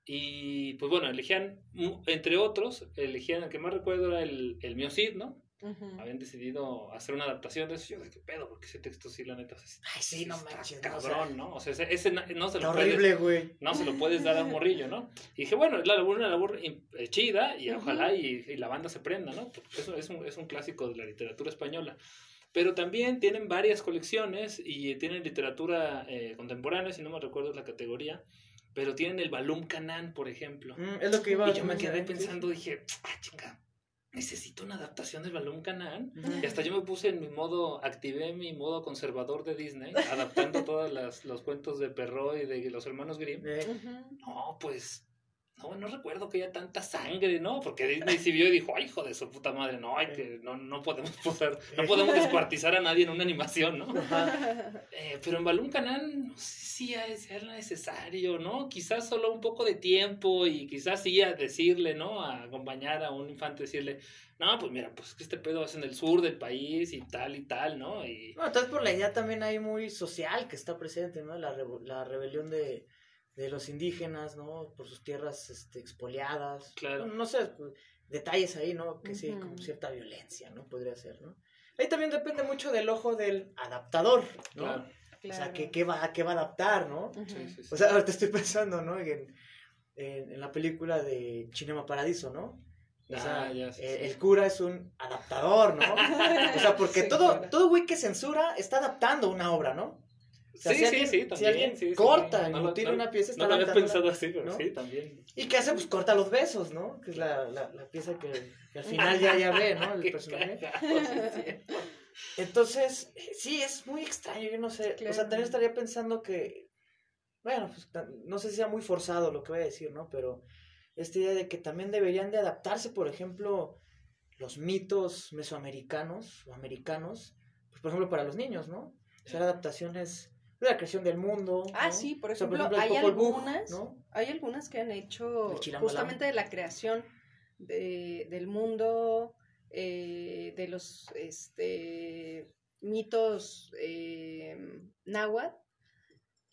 Y pues bueno, elegían, entre otros, elegían, el que más recuerdo era el, el Mio Cid, ¿no? habían decidido hacer una adaptación de eso. Yo de qué pedo, porque ese texto sí, la neta. Ay, sí, no manches. Cabrón, ¿no? O sea, ese, no se lo horrible, güey. No se lo puedes dar a un morrillo, ¿no? Y dije, bueno, es la labor, una labor eh, chida y ojalá y, la banda se prenda, ¿no? Eso es un, es un clásico de la literatura española. Pero también tienen varias colecciones y tienen literatura eh, contemporánea, si no me recuerdo la categoría. Pero tienen el Balum Canán, por ejemplo. Mm, es lo que iba Y yo me quedé pensando, dije, ah, chinga, necesito una adaptación del Balón Canal. Y hasta yo me puse en mi modo, activé mi modo conservador de Disney, adaptando todos los cuentos de Perro y de los hermanos Grimm. No, pues no, no recuerdo que haya tanta sangre, ¿no? Porque Disney sí vio y dijo, ay, hijo de su puta madre, no, hay que, no, no podemos poder, no podemos descuartizar a nadie en una animación, ¿no? Eh, pero en Balloon Canal, no sé si es necesario, ¿no? Quizás solo un poco de tiempo y quizás sí a decirle, ¿no? A acompañar a un infante, decirle, no, pues mira, pues que este pedo es en el sur del país y tal y tal, ¿no? Y... Bueno, entonces por la idea también hay muy social que está presente, ¿no? La, la rebelión de de los indígenas, ¿no? Por sus tierras este, expoliadas. Claro. No, sé, pues, detalles ahí, ¿no? Que sí, como cierta violencia, ¿no? Podría ser, ¿no? Ahí también depende mucho del ojo del adaptador, ¿no? Claro. O sea, ¿qué, qué, va, ¿qué va a adaptar, no? sí, sí, O sea, ahora te estoy pensando, ¿no? En, en, la película de Cinema Paradiso, ¿no? O sea, ah, el, cura es un adaptador, ¿no? o sea, porque todo, todo güey que censura está adaptando una obra, ¿no? Sí, sí, sí, también. Si alguien corta y tiene una pieza, está No lo había pensado así, pero sí, también. ¿Y qué hace? Pues corta los besos, ¿no? Que es la, la, la pieza que, al final ya, ya ve, ¿no? El personaje. Entonces, sí, es muy extraño, yo no sé. O sea, también estaría pensando que, bueno, pues no sé si sea muy forzado lo que voy a decir, ¿no? Pero esta idea de que también deberían de adaptarse, por ejemplo, los mitos mesoamericanos o americanos, pues por ejemplo para los niños, ¿no? Hacer adaptaciones la creación del mundo. Ah, sí, por ejemplo, hay algunas, hay algunas que han hecho justamente de la creación de, del mundo, eh, de los este, mitos eh, náhuatl,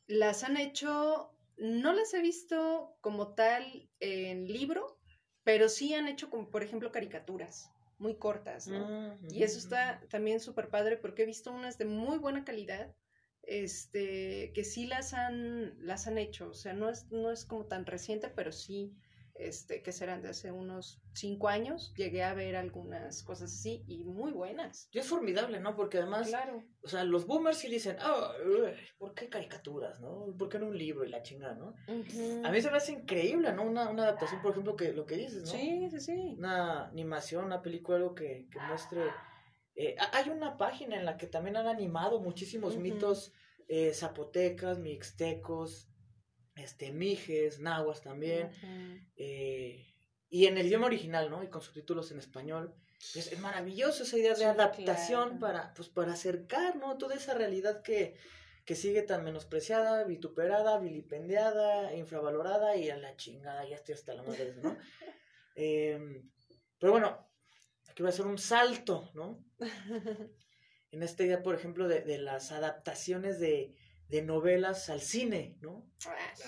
las han hecho, no las he visto como tal en libro, pero sí han hecho como, por ejemplo, caricaturas muy cortas, ¿no? Ah, y eso está también súper padre porque he visto unas de muy buena calidad este, que sí las han, las han hecho, o sea, no es, no es como tan reciente, pero sí, este, que serán de hace unos cinco años, llegué a ver algunas cosas así y muy buenas. Y es formidable, ¿no? Porque además, claro. o sea, los boomers sí dicen, oh, ¿por qué caricaturas, no? ¿Por qué no un libro y la chingada, no? A mí se me hace increíble, ¿no? Una, una adaptación, por ejemplo, que lo que dices, ¿no? Sí, sí, sí. Una animación, una película, algo que, que muestre eh, hay una página en la que también han animado muchísimos mitos eh, zapotecas, mixtecos, este, mijes, nahuas también. Eh, y en el idioma original, ¿no? Y con subtítulos en español. Es, maravilloso esa idea de adaptación para, pues, para acercar, ¿no? Toda esa realidad que, que sigue tan menospreciada, vituperada, vilipendiada, infravalorada y a la chingada, ya estoy hasta la madre ¿no? Em, pero bueno, aquí va a ser un salto, ¿no? en esta idea, por ejemplo, de, de las adaptaciones de, de, novelas al cine, ¿no?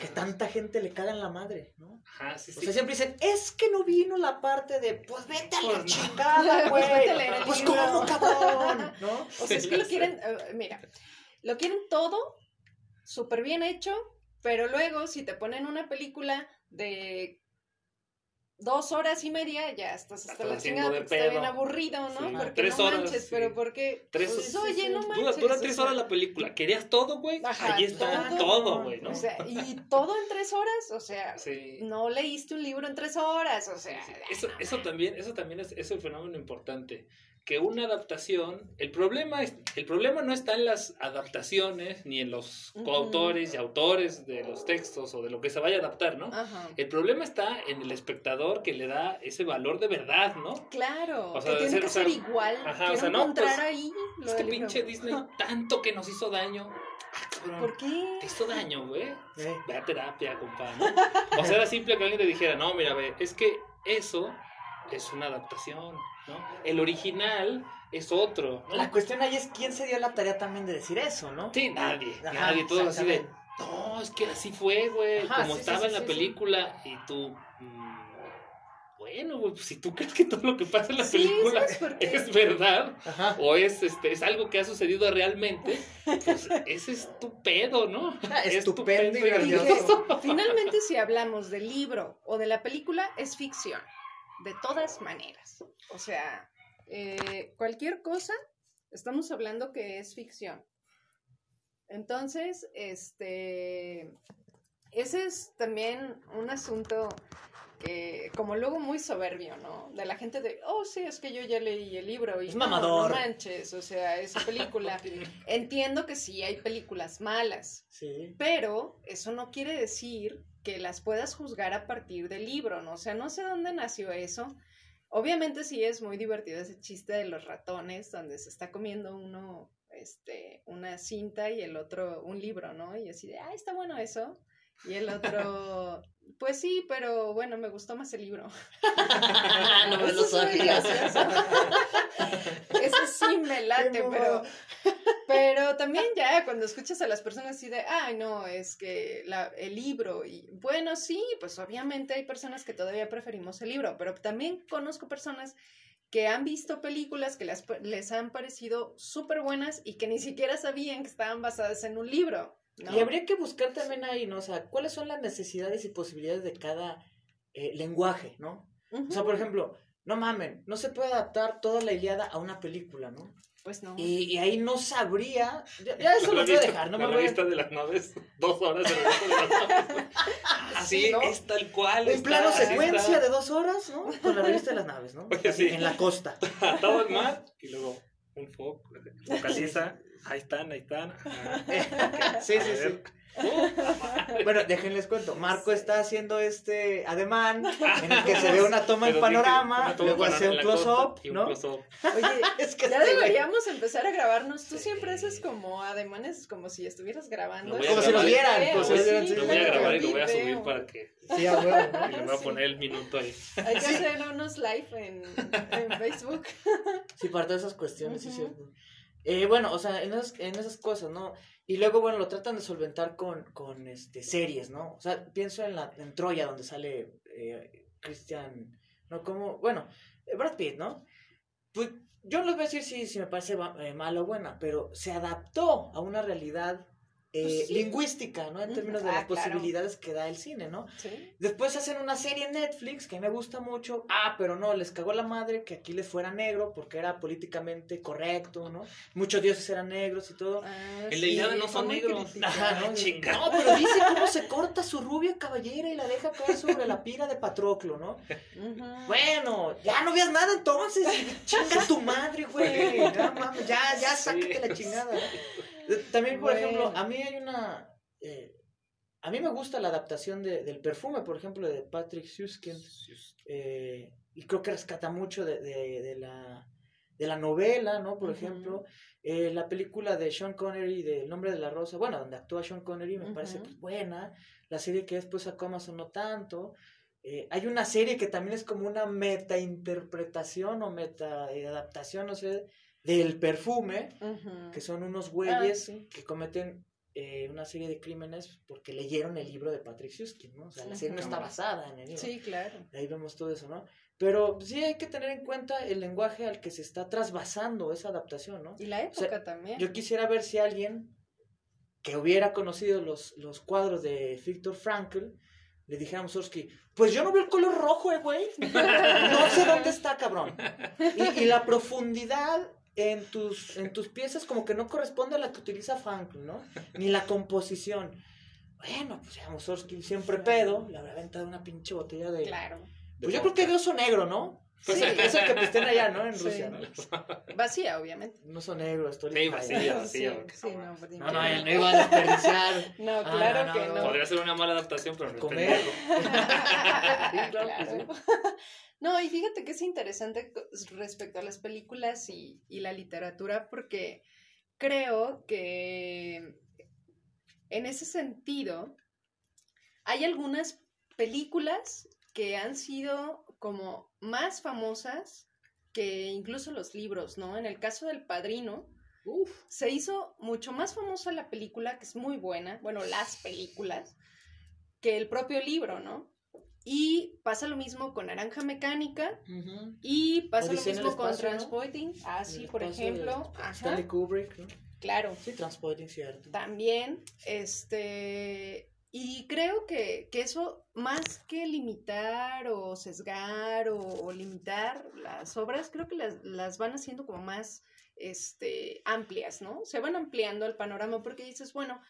Que tanta gente le caga en la madre, ¿no? Ajá, sí, o sea, siempre dicen, es que no vino la parte de, pues vete a la pues chingada, güey. pues como cabrón, ¿no? O sea, es que lo quieren, eh, mira, lo quieren todo súper bien hecho Pero luego, si te ponen una película de dos horas y media, ya estás hasta la chingada porque está bien pedo. aburrido, ¿no? Sí. Porque Tres no horas, manches, sí. pero porque Tres- pues, oye, no manches. dura tres horas la película. ¿Querías todo, güey? Ahí está todo. todo, güey, ¿no? O sea, y todo en tres horas, o sea, Sí. no leíste un libro en tres horas, o sea. Eso, eso también, eso también es, es el fenómeno importante. Que una adaptación, el problema, es, el problema no está en las adaptaciones, ni en los coautores y autores de los textos o de lo que se vaya a adaptar, ¿no? Ajá. El problema está en el espectador que le da ese valor de verdad, ¿no? Claro, O sea, que tiene ser- que o sea, ser igual. ajá, o sea, no, encontrar pues, ahí lo Este del libro. pinche Disney tanto que nos hizo daño. Ah, cabrón, ¿Por qué? Te hizo daño, güey. Eh, Ve a terapia, compa, ¿no? O sea, era simple que alguien te dijera, no, mira, ve, es que eso es una adaptación, ¿no? El original es otro. ¿no? La cuestión ahí es quién se dio la tarea también de decir eso, ¿no? Sí, nadie, Ajá, nadie, todos así de, no, es que así fue, güey, Ajá, como sí, estaba sí, en la sí, sí. película, y tú, mm, bueno, güey, pues si tú crees que todo lo que pasa en la Sí, película es verdad, Ajá. o es, este, es algo que ha sucedido realmente, pues ese es tu pedo, ¿no? Ah, Es tu estupendo y pedo Y grandioso. finalmente si hablamos del libro o de la película es ficción, de todas maneras. O sea, eh, cualquier cosa, estamos hablando que es ficción. Entonces, este, ese es también un asunto que, como luego muy soberbio, ¿no? De la gente de, oh, sí, es que yo ya leí el libro y Es no, manches, o sea, esa película. Entiendo que sí hay películas malas, Sí. pero eso no quiere decir que las puedas juzgar a partir del libro, ¿no? O sea, no sé dónde nació eso. Obviamente sí es muy divertido ese chiste de los ratones, donde se está comiendo uno este, una cinta y el otro un libro, ¿no? Y así de, ah, está bueno eso. Y el otro, pues sí, pero bueno, me gustó más el libro. no me Eso lo gracioso. Eso sí me late, pero, pero también ya cuando escuchas a las personas así de, ay, no, es que la, el libro, y bueno, sí, pues obviamente hay personas que todavía preferimos el libro, pero también conozco personas que han visto películas que les, les han parecido súper buenas y que ni siquiera sabían que estaban basadas en un libro. ¿No? Y habría que buscar también ahí, ¿no? O sea, ¿cuáles son las necesidades y posibilidades de cada eh, lenguaje, ¿no? O sea, por ejemplo, no mamen, no se puede adaptar toda la Iliada a una película, ¿no? pues no. Y, y ahí no sabría. Ya, ya eso la lo voy a dejar, no me la voy a. lista de las naves, dos horas de la lista de las naves. Ah, sí, Sí, ¿no? es tal cual. Un está, plano así secuencia está. de dos horas, ¿no? Con la revista de las naves, ¿no? Oye, Así, sí. En la costa. Atado al mar y luego un foco, focaliza. Ahí están, ahí están. Sí, sí, sí. Bueno, déjenles cuento. Marco Sí. está haciendo este ademán en el que se ve una toma en panorama, luego hace un close-up, ¿no? close-up. Oye, Es que ya deberíamos empezar a grabarnos. Tú Sí. siempre haces como ademanes, como si estuvieras grabando. Como si nos vieran, sí, sí, Lo voy a grabar y lo voy a subir para que. Sí, a huevo, ¿no? Y le voy a Sí. poner el minuto ahí. Hay que hacer unos live en, en Facebook. Sí, para todas esas cuestiones, sí, Ujú. cierto. Eh, bueno, o sea, en esas, en esas cosas, ¿no? Y luego, bueno, lo tratan de solventar con, con este, series, ¿no? O sea, pienso en, la, en Troya, donde sale eh, Christian, ¿no? Como, bueno, eh, Brad Pitt, ¿no? Pues yo no les voy a decir si, si me parece eh, mala o buena, pero se adaptó a una realidad eh, Pues sí. lingüística, ¿no? En términos de Ah, las claro. posibilidades que da el cine, ¿no? Sí. Después hacen una serie en Netflix que a mí me gusta mucho. Ah, pero no, les cagó la madre que aquí les fuera negro porque era políticamente correcto, ¿no? Muchos dioses eran negros y todo. Ah, El sí, de Iliada no son negros. ¿no? Chinga. No, pero dice cómo se corta su rubia caballera y la deja caer sobre la pira de Patroclo, ¿no? Bueno, ya no veas nada entonces. Chinga tu madre, güey. Ya, mames, ya, ya, sácate la chingada. ¿no? También, por Bueno. ejemplo, a mí hay una. eh, a mí me gusta la adaptación de- del perfume, por ejemplo, de Patrick Süskind. eh, y creo que rescata mucho de, de- de la, de la novela, ¿no? Por ejemplo, eh, la película de Sean Connery de El nombre de la rosa, bueno, donde actúa Sean Connery me parece pues, buena. La serie que después sacó Amazon no tanto. Eh, hay una serie que también es como una meta-interpretación o meta-adaptación, no sé, del perfume, que son unos güeyes Ah, sí. que cometen eh, una serie de crímenes porque leyeron el libro de Patrick Süskind, ¿no? O sea, la serie no está basada en el libro. Sí, claro. Ahí vemos todo eso, ¿no? Pero sí hay que tener en cuenta el lenguaje al que se está trasvasando esa adaptación, ¿no? Y la época también. Yo quisiera ver si alguien que hubiera conocido los, los cuadros de Viktor Frankl, le dijera a Mussorgsky, pues yo no veo el color rojo, eh, güey. No sé dónde está, cabrón. Y, y la profundidad en tus, en tus piezas como que no corresponde a la que utiliza Frankl, ¿no? Ni la composición. Bueno, pues ya Mussorgsky siempre pedo, le habrá aventado una pinche botella de... Claro. Pues yo creo que de oso negro, ¿no? Pues Sí. el- es el que pistean allá, ¿no? En Sí. Rusia, ¿no? Vacía, obviamente. Un oso negro, estoy Sí, vacía, vacía. Sí, sí, no, no, No, no, él no iba a desperdiciar. No, Ah, claro no, que no, no. Podría ser una mala adaptación, pero no es Comer. pendejo. claro que sí. No, y fíjate que es interesante respecto a las películas y, y la literatura, porque creo que en ese sentido hay algunas películas que han sido como más famosas que incluso los libros, ¿no? En el caso del Padrino, Uf. se hizo mucho más famosa la película, que es muy buena, bueno, las películas, que el propio libro, ¿no? Y pasa lo mismo con Naranja Mecánica Ujú. y pasa Odisea lo mismo con espacio, ¿no? Transporting, así El por de ejemplo, Stanley Kubrick, ¿no? claro, Sí, Transporting, cierto. también, este, y creo que, que eso, más que limitar o sesgar o, o limitar las obras, creo que las, las van haciendo como más este, amplias, ¿no? Se van ampliando el panorama porque dices, bueno,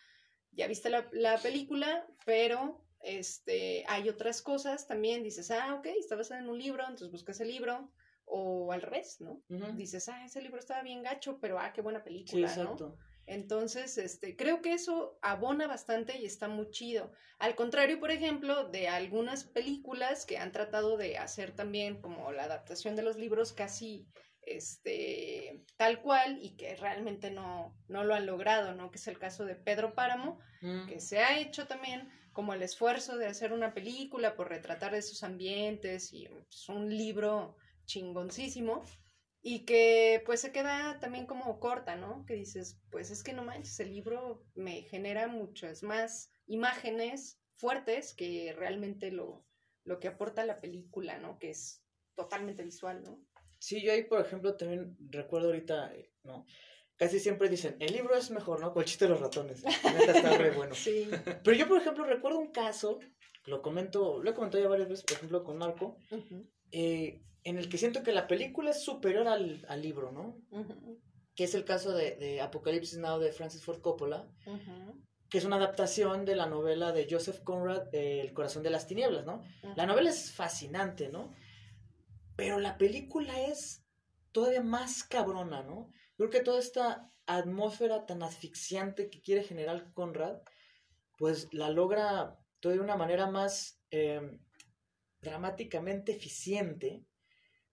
ya viste la, la película, pero este, hay otras cosas también, dices, ah, ok, está basada en un libro, entonces buscas el libro, o al revés, ¿no? Dices, ah, ese libro estaba bien gacho, pero ah, qué buena Sí, película, ¿no? Entonces, este, creo que eso abona bastante y está muy chido. Al contrario, por ejemplo, de algunas películas que han tratado de hacer también como la adaptación de los libros casi este tal cual y que realmente no, no lo han logrado, ¿no? Que es el caso de Pedro Páramo, Mm. que se ha hecho también como el esfuerzo de hacer una película por retratar esos ambientes y pues, un libro chingoncísimo y que pues se queda también como corta, ¿no? Que dices, pues es que no manches, el libro me genera muchas más imágenes fuertes que realmente lo, lo que aporta la película, ¿no? Que es totalmente visual, ¿no? Sí, yo ahí, por ejemplo, también recuerdo ahorita, eh, no, casi siempre dicen, el libro es mejor, ¿no? Con chiste de los ratones. Está re bueno. Sí. Pero yo, por ejemplo, recuerdo un caso, lo comento, lo he comentado ya varias veces, por ejemplo, con Narco, Ujú, eh, en el que siento que la película es superior al, al libro, ¿no? Que es el caso de, de Apocalipsis Now de Francis Ford Coppola, que es una adaptación de la novela de Joseph Conrad, eh, El corazón de las tinieblas, ¿no? La novela es fascinante, ¿no? Pero la película es todavía más cabrona, ¿no? Creo que toda esta atmósfera tan asfixiante que quiere generar Conrad, pues la logra todavía de una manera más eh, dramáticamente eficiente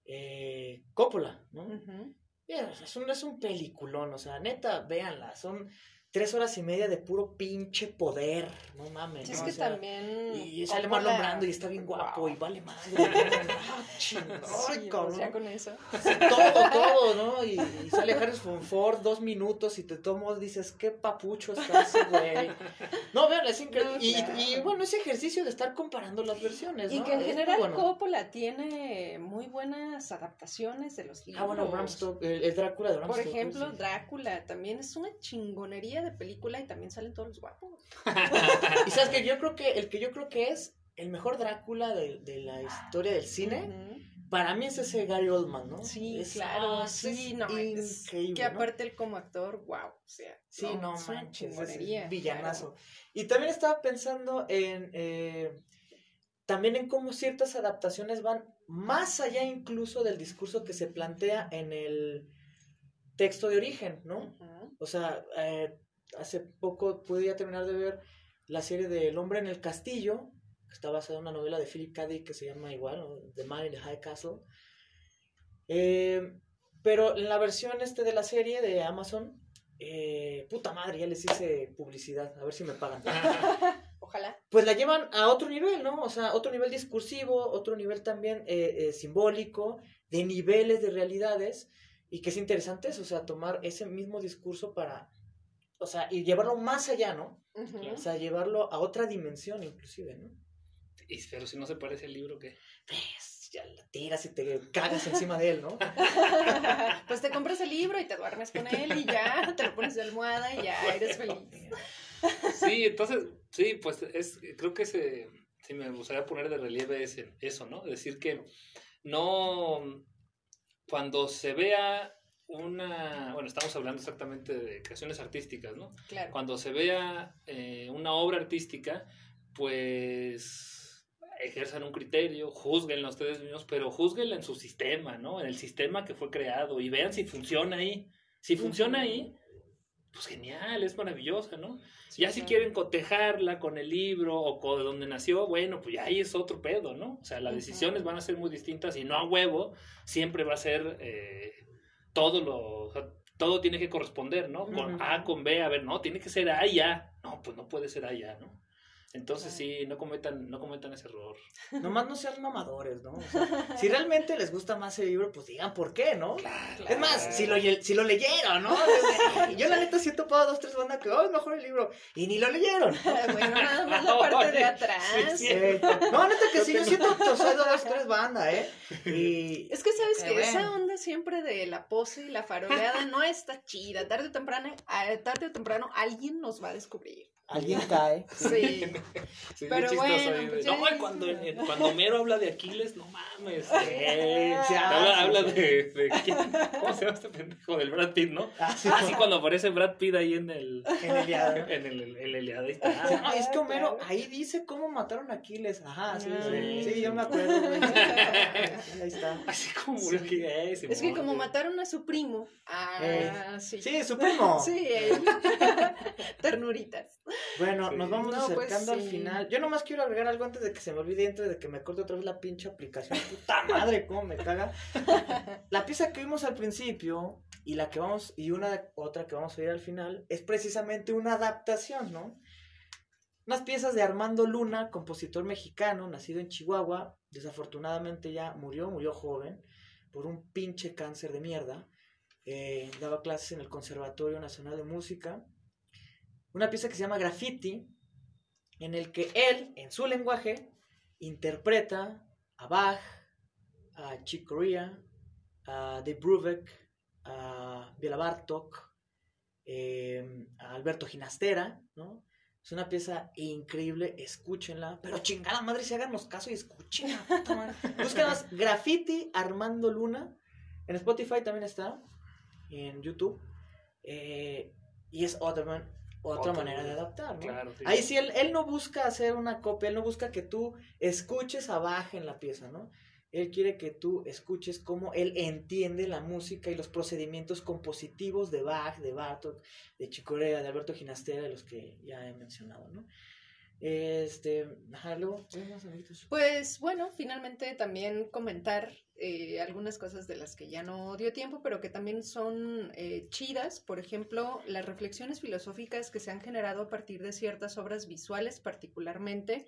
eh, Coppola, ¿no? Ujú. Yeah, o sea, es, un, es un peliculón, o sea, neta, véanla, son tres horas y media de puro pinche poder, no mames. Sí, ¿no? es O que sea, también. y sale Coppola- Marlon Brando y está bien guapo Wow. y vale madre. ching, ay, Sí, pues cabrón. ya con eso. Todo, todo, ¿no? Y, y sale Harrison Ford dos minutos y te tomas, dices, qué papucho está ese güey. No, vean, es increíble. No, y, claro. y, bueno, ese ejercicio de estar comparando las versiones, Y ¿no? que en general bueno. Coppola tiene muy buenas adaptaciones de los libros. Ah, bueno, Bram Stoker, el, el Drácula de Bram Por ejemplo. Drácula también es una chingonería de película y también salen todos los guapos. Y sabes que yo creo que el que yo creo que es el mejor Drácula de, de la historia del cine, para mí es ese Gary Oldman, ¿no? Sí, Es- claro, ah, sí, no, es increíble, que ¿no? aparte él como actor, wow, o sea, Sí, no, una manches, es villanazo. claro. Y también estaba pensando en eh, también en cómo ciertas adaptaciones van más allá incluso del discurso que se plantea en el texto de origen, ¿no? O sea, eh, hace poco pude ya terminar de ver la serie de El hombre en el castillo, que está basada en una novela de Philip K. Dick que se llama igual. The Man in the High Castle. Eh, pero en la versión este de la serie de Amazon, eh, puta madre, ya les hice publicidad, a ver si me pagan. Ojalá. Pues la llevan a otro nivel, ¿no? O sea, otro nivel discursivo, otro nivel también eh, simbólico, de niveles de realidades, y que es interesante eso, o sea, tomar ese mismo discurso para, o sea, y llevarlo más allá, ¿no? O sea, llevarlo a otra dimensión inclusive, ¿no? Y, pero si no se parece al libro, ¿qué? Pues, ya la tiras y te cagas encima de él, ¿no? pues te compras el libro y te duermes con él y ya, te lo pones de almohada y ya eres feliz. Sí, entonces, sí, pues es, creo que se, sí me gustaría poner de relieve ese, eso, ¿no? Decir que no, cuando se vea una, bueno, estamos hablando exactamente de creaciones artísticas, ¿no? Claro. Cuando se vea eh, una obra artística, pues ejerzan un criterio, juzguenla ustedes mismos, pero juzguenla en su sistema, ¿no? En el sistema que fue creado y vean si funciona ahí. Si funciona ahí, pues genial, es maravillosa, ¿no? Sí, ya si quieren cotejarla con el libro o con de donde nació, bueno, pues ya ahí es otro pedo, ¿no? O sea, las decisiones van a ser muy distintas y no a huevo, siempre va a ser eh, todo lo... o sea, todo tiene que corresponder, ¿no? Con. A, con B, a ver, no, tiene que ser A y A. No, pues no puede ser A y A, ¿no? Entonces Claro. sí, no cometan, no cometan ese error. Nomás no sean mamadores, ¿no? O sea, si realmente les gusta más el libro, pues digan por qué, ¿no? Es más, si lo, si lo leyeron, ¿no? Yo la neta sí he topado dos, tres bandas que, oh, es mejor el libro. Y ni lo leyeron. bueno, nada más la parte de atrás. Sí, sí. Eh, no, neta que sí, yo siento que soy dos, tres bandas, ¿eh? Y Es que sabes Pero que esa onda siempre de la pose y la faroleada no está chida. Tarde o temprano, tarde o temprano alguien nos va a descubrir. Alguien cae. Sí. Sí, Pero chistoso bueno, pues no, cuando, eh, cuando Homero habla de Aquiles, no mames. eh, Sí, ah, habla sí, habla de. ¿Cómo se llama este pendejo? Del Brad Pitt, ¿no? Así, Así cuando aparece Brad Pitt ahí en el. en el diablo. En el, el, el ahí está. es que Homero ahí dice cómo mataron a Aquiles. Ajá, sí, sí. Sí. Sí, yo me acuerdo, Ahí está. Así como murió que eh, Es que como mataron a su primo. Ah, sí. Sí, su primo. Sí, él. Ternuritas. Bueno, Sí. nos vamos No, pues acercando al sí. final. Yo nomás quiero agregar algo antes de que se me olvide, antes de que me corte otra vez la pinche aplicación. Puta madre, cómo me caga. La pieza que vimos al principio y la que vamos, y una otra que vamos a ir al final, es precisamente una adaptación, ¿no? Unas piezas de Armando Luna, compositor mexicano, nacido en Chihuahua, desafortunadamente ya murió, murió joven, por un pinche cáncer de mierda. Eh, daba clases en el Conservatorio Nacional de Música. Una pieza que se llama Graffiti, en el que él, en su lenguaje, interpreta a Bach, a Chick Corea, a Dave Brubeck, a Bela Bartok, eh, a Alberto Ginastera, ¿no? Es una pieza increíble, escúchenla, pero chingada madre, si háganos caso y escúchenla. Búsquenos Graffiti Armando Luna, en Spotify también está, en YouTube, eh, y es otra, man- otra Otra manera de adaptar, ¿no? Claro, sí. Ahí sí, él, él no busca hacer una copia, él no busca que tú escuches a Bach en la pieza, ¿no? Él quiere que tú escuches cómo él entiende la música y los procedimientos compositivos de Bach, de Bartok, de Chicorea, de Alberto Ginastera, de los que ya he mencionado, ¿no? Este, ajá, luego, ¿tienes más amiguitos? Pues bueno, finalmente también comentar eh, algunas cosas de las que ya no dio tiempo, pero que también son eh, chidas. Por ejemplo, las reflexiones filosóficas que se han generado a partir de ciertas obras visuales, particularmente,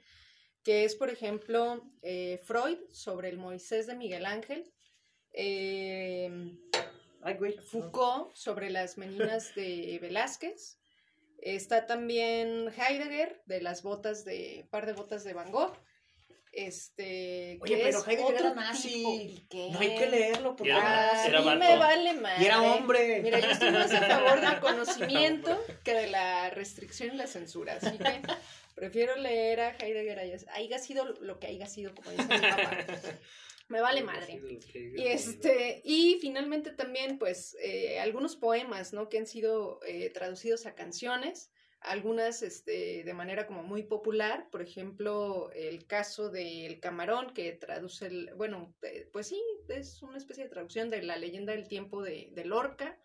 que es, por ejemplo, eh, Freud sobre el Moisés de Miguel Ángel. Ay. Foucault sobre las meninas de Velázquez. Está también Heidegger de las botas de par de botas de Van Gogh. Este, Oye, que pero es Heidegger otro era nazi. No hay que leerlo porque Y era- Ah, era a mí me vale más. Y era hombre. Mira, yo estoy más a favor del conocimiento que de la restricción y la censura. Así que prefiero leer a Heidegger haya sido lo que haya sido, como dice mi papá. Me vale madre. Y este, y finalmente también, pues, eh, algunos poemas, ¿no? Que han sido eh, traducidos a canciones, algunas este, de manera como muy popular, por ejemplo, el caso del camarón que traduce el, bueno, eh, pues sí, es una especie de traducción de la leyenda del tiempo de, de Lorca.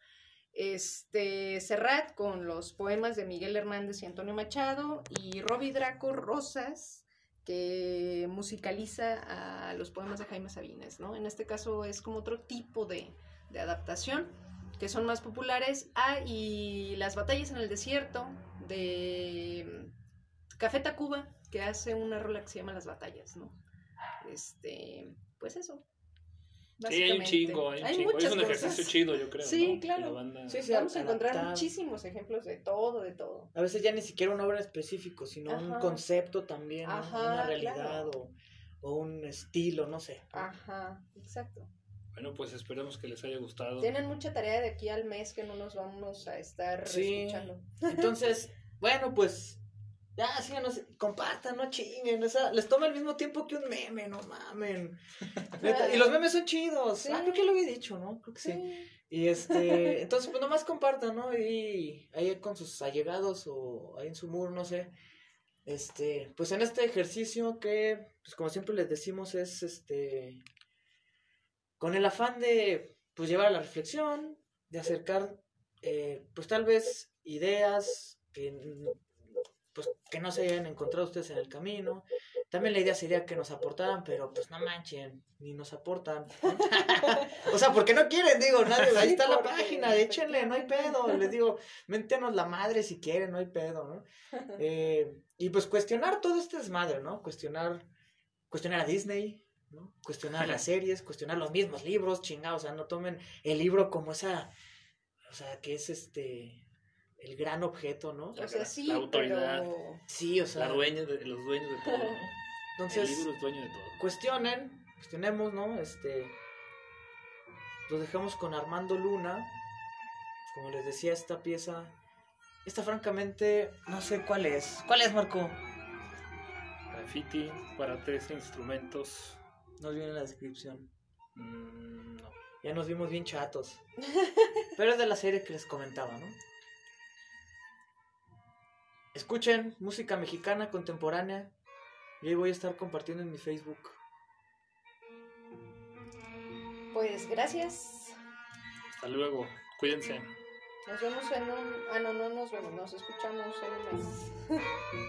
Este, Serrat con los poemas de Miguel Hernández y Antonio Machado, y Roby Draco Rosas, que musicaliza a los poemas de Jaime Sabines, ¿no? En este caso es como otro tipo de, de adaptación, que son más populares. Ah, y Las batallas en el desierto, de mm, Café Tacuba, que hace una rola que se llama Las batallas, ¿no? Este, pues eso. Sí, hay un chingo, hay un chingo. Es muchas un ejercicio cosas. chido, yo creo. Sí, ¿no? claro. Banda- Sí, sí, Vamos a encontrar muchísimos ejemplos de todo, de todo. A veces ya ni siquiera una obra específico, sino un concepto también. Ajá, una realidad claro. o, o un estilo, no sé. Ajá, exacto. Bueno, pues esperemos que les haya gustado. Tienen mucha tarea de aquí al mes que no nos vamos a estar Sí. escuchando. Entonces, bueno, pues Ya, sí, no sé, compartan, no chinguen, o sea, les toma el mismo tiempo que un meme, no mamen. Y los memes son chidos. Sí. Ah, creo que lo había dicho, ¿no? Creo que sí. Sí. Y este, entonces pues nomás compartan, ¿no? Y ahí con sus allegados o ahí en su muro, no sé. Este, pues en este ejercicio que, pues como siempre les decimos, es este, con el afán de, pues llevar a la reflexión, de acercar, eh, pues tal vez ideas que, pues que no se hayan encontrado ustedes en el camino. También la idea sería que nos aportaran, pero pues no manchen, ni nos aportan. o sea, porque no quieren, digo, nadie, ahí está la página, échenle, no hay pedo. Les digo, méntenos la madre si quieren, no hay pedo, ¿no? Eh, y pues cuestionar todo este desmadre, ¿no? Cuestionar, cuestionar a Disney, ¿no? Cuestionar las series, cuestionar los mismos libros, chingados, o sea, no tomen el libro como esa, o sea, que es este, el gran objeto, ¿no? La O sea, sí, la autoridad. pero... Sí, o sea, La dueña de, los dueños de todo. ¿no? el entonces, libro es dueño de todo. cuestionen, cuestionemos, ¿no? Este, los dejamos con Armando Luna, como les decía, esta pieza, esta francamente, no sé cuál es. ¿Cuál es, Marco? Graffiti para tres instrumentos. Nos viene en la descripción. Mm, no. Ya nos vimos bien chatos. Pero es de la serie que les comentaba, ¿no? Escuchen música mexicana contemporánea. Y ahí voy a estar compartiendo en mi Facebook. Pues gracias. Hasta luego. Cuídense. Nos vemos en un... Ah, no, no nos vemos. Nos escuchamos en un mes.